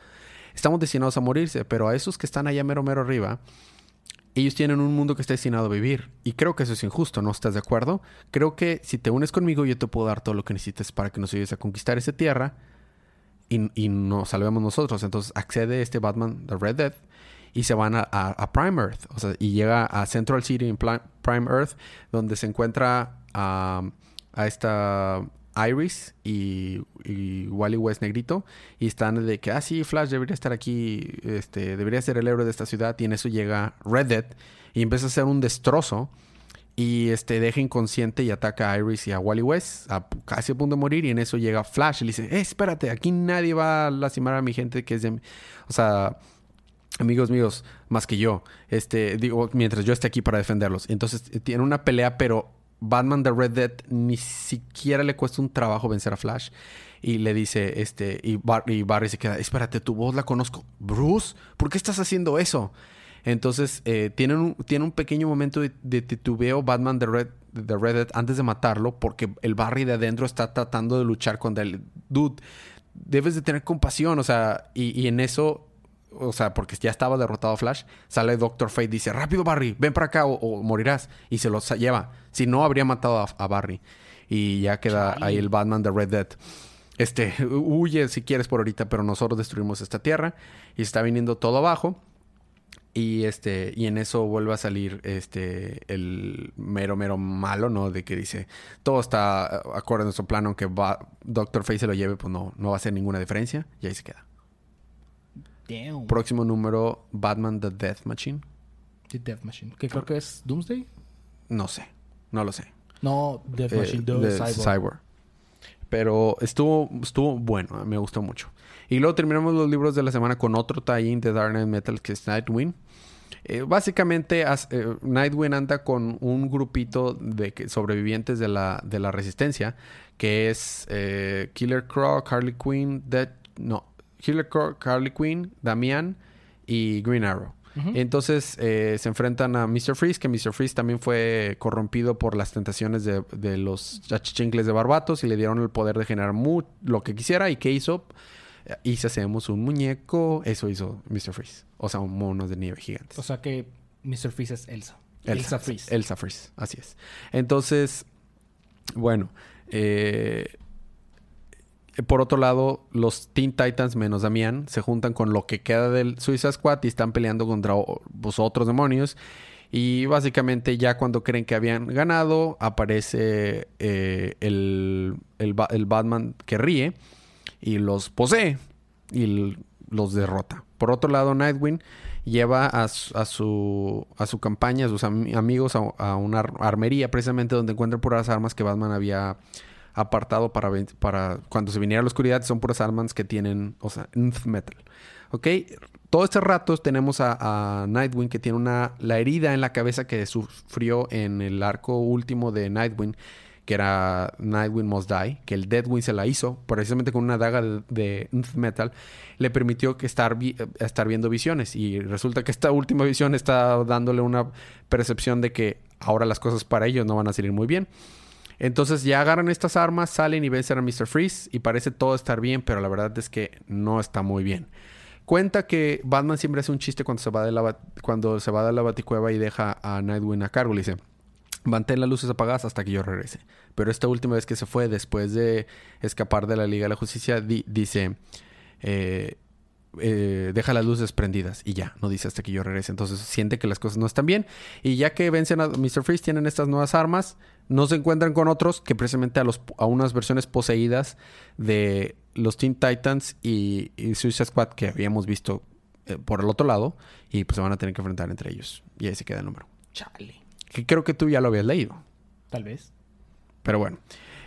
estamos destinados a morirse, pero a esos que están allá mero, mero arriba, ellos tienen un mundo que está destinado a vivir. Y creo que eso es injusto, ¿no estás de acuerdo? Creo que si te unes conmigo, yo te puedo dar todo lo que necesites para que nos ayudes a conquistar esa tierra y, y nos salvemos nosotros. Entonces accede este Batman de Red Dead y se van a, Prime Earth. O sea, y llega a Central City en Prime Earth, donde se encuentra a, a esta Iris y, Wally West negrito y están de que, ah, sí, Flash debería estar aquí, este, debería ser el héroe de esta ciudad y en eso llega Red Dead y empieza a hacer un destrozo y este, deja inconsciente y ataca a Iris y a Wally West a, casi a punto de morir y en eso llega Flash y le dice, eh, espérate, aquí nadie va a lastimar a mi gente que es de... O sea amigos míos más que yo, este, digo, mientras yo esté aquí para defenderlos. Entonces tiene una pelea, pero Batman de Red Dead ni siquiera le cuesta un trabajo vencer a Flash. Y le dice, este, y, Barry se queda, espérate, tu voz la conozco. Bruce, ¿por qué estás haciendo eso? Entonces, eh, tiene, un, tiene un pequeño momento de, titubeo Batman de Red, de Red Dead antes de matarlo, porque el Barry de adentro está tratando de luchar contra el dude. Debes de tener compasión, o sea, y, y en eso o sea, porque ya estaba derrotado Flash, sale Doctor Fate y dice, rápido Barry, ven para acá o, morirás. Y se lo lleva. Si no, habría matado a, Barry. Y ya queda ahí el Batman de Red Dead. Este, huye si quieres por ahorita, pero nosotros destruimos esta tierra. Y está viniendo todo abajo. Y este, y en eso vuelve a salir este el mero mero malo, ¿no? De que dice, todo está acorde a nuestro plan, aunque Doctor Fate se lo lleve, pues no, no va a hacer ninguna diferencia. Y ahí se queda. Próximo número, Batman The Death Machine. The Death Machine. Que creo que es Doomsday. No sé. No lo sé. No, Death eh, Machine, Cyborg. Cyborg. Pero estuvo, estuvo bueno, me gustó mucho. Y luego terminamos los libros de la semana con otro tie-in de Dark Knight Metal que es Nightwing. Eh, básicamente, eh, Nightwing anda con un grupito de sobrevivientes de la, de la resistencia, que es Killer Croc, Harley Quinn, Dead, no, Killer Harley Quinn, Damian y Green Arrow. Entonces eh, se enfrentan a Mr. Freeze, que Mr. Freeze también fue corrompido por las tentaciones de, los chachichincles de Barbatos y le dieron el poder de generar lo que quisiera. ¿Y qué hizo? Y si hacemos un muñeco, eso hizo Mr. Freeze. O sea, un monos de nieve gigantes. O sea que Mr. Freeze es Elsa. Elsa, Elsa Freeze. Elsa Freeze, así es. Entonces, bueno, eh, por otro lado, los Teen Titans menos Damián se juntan con lo que queda del Suicide Squad y están peleando contra pues, otros demonios. Y básicamente ya cuando creen que habían ganado, aparece eh, el, el, Batman que ríe y los posee y los derrota. Por otro lado, Nightwing lleva a, su, a su campaña, a sus amigos a, a, una armería precisamente donde encuentran puras armas que Batman había apartado para, para cuando se viniera la oscuridad. Son puras armas que tienen, o sea, metal. ¿Ok? Todo este rato tenemos a, Nightwing que tiene una, la herida en la cabeza que sufrió en el arco último de Nightwing, que era Nightwing Must Die, que el Deadwing se la hizo precisamente con una daga de, metal, le permitió que estar, estar viendo visiones. Y resulta que esta última visión está dándole una percepción de que ahora las cosas para ellos no van a salir muy bien. Entonces ya agarran estas armas, salen y vencen a Mr. Freeze y parece todo estar bien, pero la verdad es que no está muy bien. Cuenta que Batman siempre hace un chiste cuando se va de la, cuando se va de la baticueva y deja a Nightwing a cargo. Le dice, mantén las luces apagadas hasta que yo regrese. Pero esta última vez que se fue, después de escapar de la Liga de la Justicia, dice... Eh, eh, deja las luces prendidas y ya, no dice hasta que yo regrese. Entonces siente que las cosas no están bien. Y ya que vencen a Mr. Freeze, tienen estas nuevas armas, no se encuentran con otros que precisamente a, los, a unas versiones poseídas de los Teen Titans y, Suicide Squad que habíamos visto eh, por el otro lado. Y pues se van a tener que enfrentar entre ellos. Y ahí se queda el número. Chale. Que creo que tú ya lo habías leído. Tal vez. Pero bueno.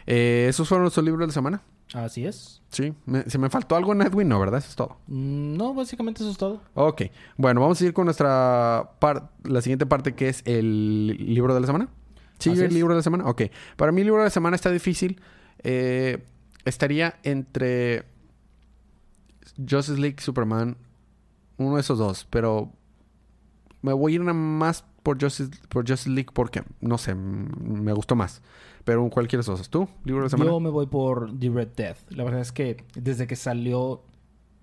Eh, esos fueron nuestros libros de semana. Así es. Sí. se me faltó algo en Edwin, ¿no? ¿Verdad? Eso es todo. Mm, no, básicamente eso es todo. Ok. Bueno, vamos a ir con nuestra parte, la siguiente parte que es el libro de la semana. ¿Sí? ¿El libro de la semana? Ok. Para mí el libro de la semana está difícil. Eh, estaría entre Justice League, Superman, uno de esos dos, pero me voy a ir más por Justice, por Justice League porque, no sé, me gustó más. Pero cualquiera de esos. ¿Tú? ¿Libro de semana? Yo me voy por The Red Death. La verdad es que desde que salió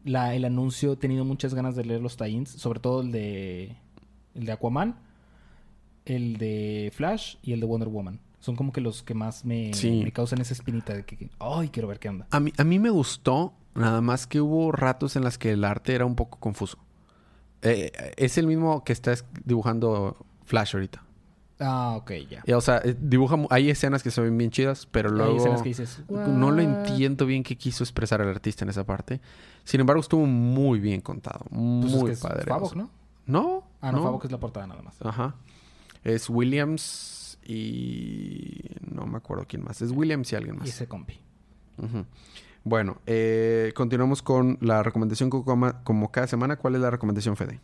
la, el anuncio he tenido muchas ganas de leer los tie sobre todo el de, el de Aquaman, el de Flash y el de Wonder Woman. Son como que los que más me, me causan esa espinita de que, ay, quiero ver qué onda. A mí, a mí me gustó, nada más que hubo ratos en las que el arte era un poco confuso. Eh, es el mismo que está dibujando Flash ahorita. Ah, ok, ya. o sea, eh, dibuja... Hay escenas que se ven bien chidas, pero luego... Hay escenas que dices... No lo entiendo bien qué quiso expresar el artista en esa parte. Sin embargo, estuvo muy bien contado. Pues muy padre. Favok, ¿no? ¿No? Ah, no, Favok es la portada nada más. Ajá. Es Williams y... No me acuerdo quién más. Es Williams y alguien más. Y ese compi. Bueno, eh, continuamos con la recomendación como, como cada semana. ¿Cuál es la recomendación, Fede?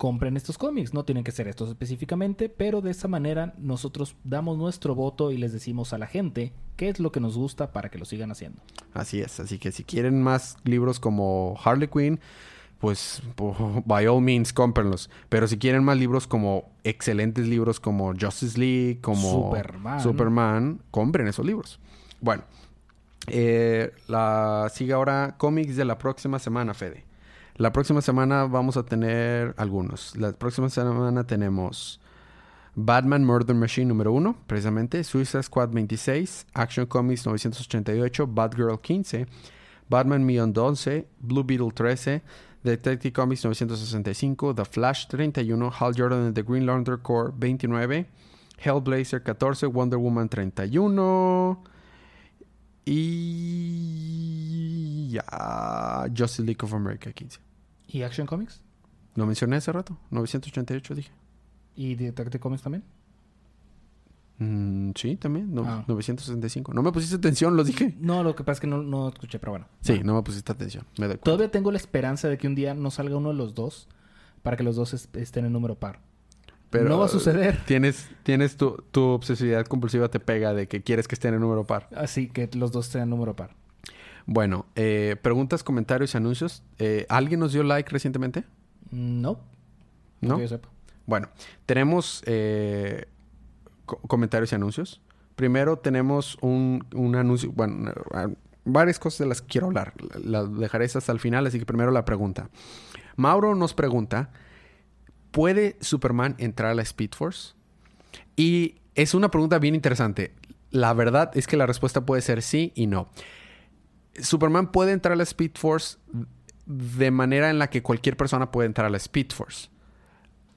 Compren estos cómics. No tienen que ser estos específicamente, pero de esa manera nosotros damos nuestro voto y les decimos a la gente qué es lo que nos gusta para que lo sigan haciendo. Así es, así que si quieren más libros como Harley Quinn, pues by all means cómprenlos. Pero si quieren más libros como excelentes libros como Justice League, como Superman, Superman compren esos libros. Bueno, eh, la sigue ahora cómics de la próxima semana, Fede. La próxima semana vamos a tener algunos. La próxima semana tenemos Batman Murder Machine número 1, precisamente, Suicide Squad 26, Action Comics 988, Batgirl 15, Batman Million 11, Blue Beetle 13, Detective Comics 965, The Flash 31, Hal Jordan and the Green Lantern Corps 29, Hellblazer 14, Wonder Woman 31 y ya Justice League of America 15. ¿Y Action Comics? Lo mencioné hace rato. 988 dije. ¿Y Detective Comics también? Mm, sí, también. 965. No me pusiste atención, lo dije. No, lo que pasa es que no, escuché, pero bueno. Sí, no me pusiste atención. Todavía tengo la esperanza de que un día no salga uno de los dos para que los dos estén en número par. Pero no va a suceder. Tienes, tienes tu, tu obsesividad compulsiva te pega de que quieres que estén en número par. Así que los dos estén en número par. Bueno, eh, preguntas, comentarios y anuncios. Eh, ¿Alguien nos dio like recientemente? No. ¿No? Bueno, tenemos eh, comentarios y anuncios. Primero tenemos un, anuncio, bueno, varias cosas de las que quiero hablar. Las dejaré hasta el final, así que primero la pregunta. Mauro nos pregunta, ¿puede Superman entrar a la Speed Force? Y es una pregunta bien interesante. La verdad es que la respuesta puede ser sí y no. Superman puede entrar a la Speed Force de manera en la que cualquier persona puede entrar a la Speed Force.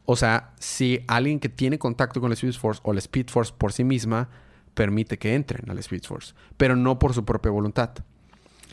O sea, si alguien que tiene contacto con la Speed Force o la Speed Force por sí misma permite que entren a la Speed Force, pero no por su propia voluntad.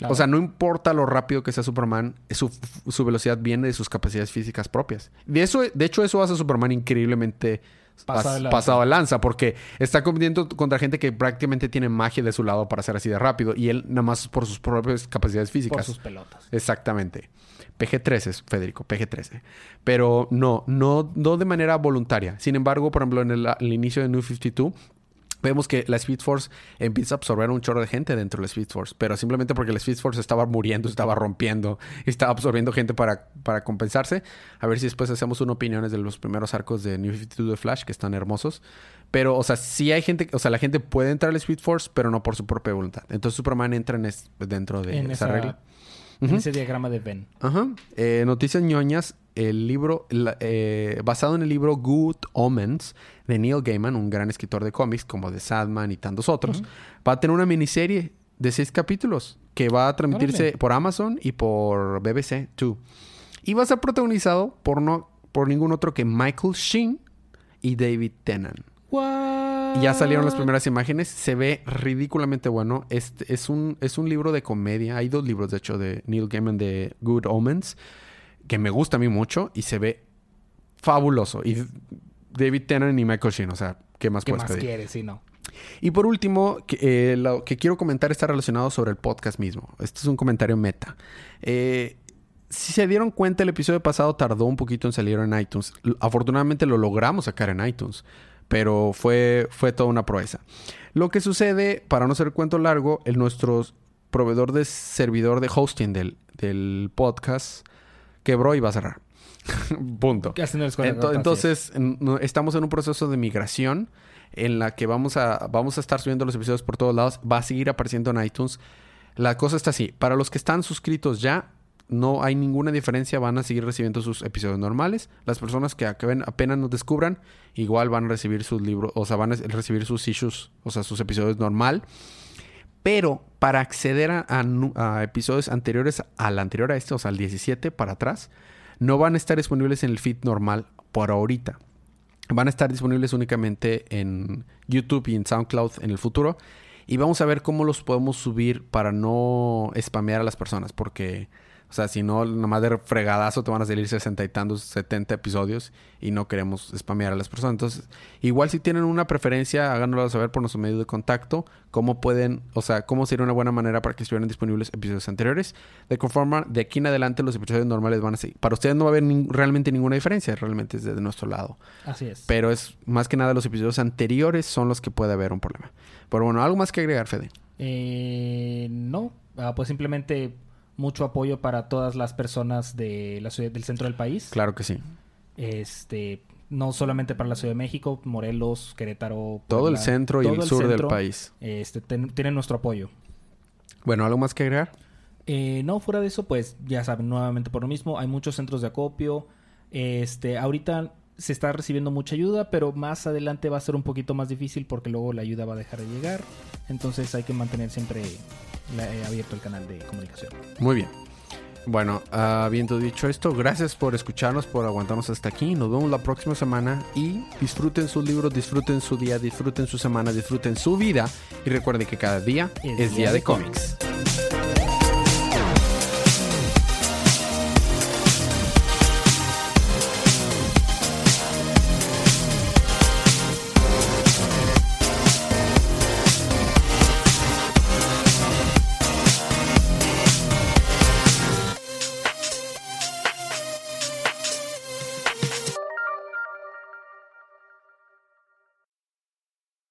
O sea, no importa lo rápido que sea Superman, su, su, velocidad viene de sus capacidades físicas propias. De, eso, de hecho, eso hace a Superman increíblemente pasado, de lanza, porque está compitiendo contra gente que prácticamente tiene magia de su lado para ser así de rápido y él nada más por sus propias capacidades físicas. Por sus pelotas. Exactamente. PG-13 Federico, PG-13. Pero no, no, no de manera voluntaria. Sin embargo, por ejemplo, en el, el inicio de New 52 vemos que la Speed Force empieza a absorber un chorro de gente dentro de la Speed Force, pero simplemente porque la Speed Force estaba muriendo, estaba rompiendo, estaba absorbiendo gente para, para compensarse. A ver si después hacemos una opiniones de los primeros arcos de New 52 de Flash, que están hermosos. Pero, o sea, sí hay gente, o sea, la gente puede entrar a la Speed Force, pero no por su propia voluntad. Entonces Superman entra en dentro de esa, regla. En ese diagrama de Ben. Ajá. Eh, noticias ñoñas el libro, eh, basado en el libro Good Omens de Neil Gaiman, un gran escritor de cómics como de Sadman y tantos otros, va a tener una miniserie de seis capítulos que va a transmitirse por Amazon y por BBC 2. Y va a ser protagonizado por, no, por ningún otro que Michael Sheen y David Tennant. Ya salieron las primeras imágenes. Se ve ridículamente bueno. Este es un, es un libro de comedia. Hay dos libros, de hecho, de Neil Gaiman de Good Omens que me gusta a mí mucho y se ve fabuloso. Y David Tennant y Michael Sheen, o sea, ¿qué más ¿Qué puedes más quieres? Sí, no. Y por último, que, eh, lo que quiero comentar está relacionado sobre el podcast mismo. Este es un comentario meta. Eh, si se dieron cuenta, el episodio pasado tardó un poquito en salir en iTunes. Afortunadamente lo logramos sacar en iTunes, pero fue, fue toda una proeza. Lo que sucede, para no ser cuento largo, en nuestros proveedor de servidor de hosting del, del podcast quebró y va a cerrar. Punto. Que hacen Ento- entonces, estamos en un proceso de migración en la que vamos a, vamos a estar subiendo los episodios por todos lados. Va a seguir apareciendo en iTunes. La cosa está así. Para los que están suscritos ya, no hay ninguna diferencia. Van a seguir recibiendo sus episodios normales. Las personas que acaben- apenas nos descubran, igual van a recibir sus libros, o sea, van a recibir sus issues, o sea, sus episodios normal. Pero para acceder a, episodios anteriores al anterior a este, o sea, al 17 para atrás, no van a estar disponibles en el feed normal por ahorita. Van a estar disponibles únicamente en YouTube y en SoundCloud en el futuro. Y vamos a ver cómo los podemos subir para no spamear a las personas. Porque, o sea, si no, nomás de fregadazo te van a salir sesenta y tantos, 70 episodios. Y no queremos spamear a las personas. Entonces, igual si tienen una preferencia, háganoslo saber por nuestro medio de contacto. Cómo pueden, o sea, cómo sería una buena manera para que estuvieran disponibles episodios anteriores. De conforma, de aquí en adelante los episodios normales van a seguir. Para ustedes no va a haber realmente ninguna diferencia. Realmente es de nuestro lado. Así es. Pero es más que nada los episodios anteriores son los que puede haber un problema. Pero bueno, algo más que agregar, Fede. Eh, no, Ah, pues simplemente mucho apoyo para todas las personas de la ciudad del centro del país. Claro que sí. Este, no solamente para la Ciudad de México, Morelos, Querétaro, Todo el centro y el sur del país. Este, ten- tienen nuestro apoyo. Bueno, algo más que agregar. Eh, no, fuera de eso, pues ya saben, nuevamente por lo mismo, hay muchos centros de acopio. Este, ahorita se está recibiendo mucha ayuda, pero más adelante va a ser un poquito más difícil porque luego la ayuda va a dejar de llegar. Entonces hay que mantener siempre la- eh, abierto el canal de comunicación. Muy bien. Bueno, habiendo dicho esto, gracias por escucharnos, por aguantarnos hasta aquí. Nos vemos la próxima semana y disfruten sus libros, disfruten su día, disfruten su semana, disfruten su vida. Y recuerden que cada día es, día, de cómics.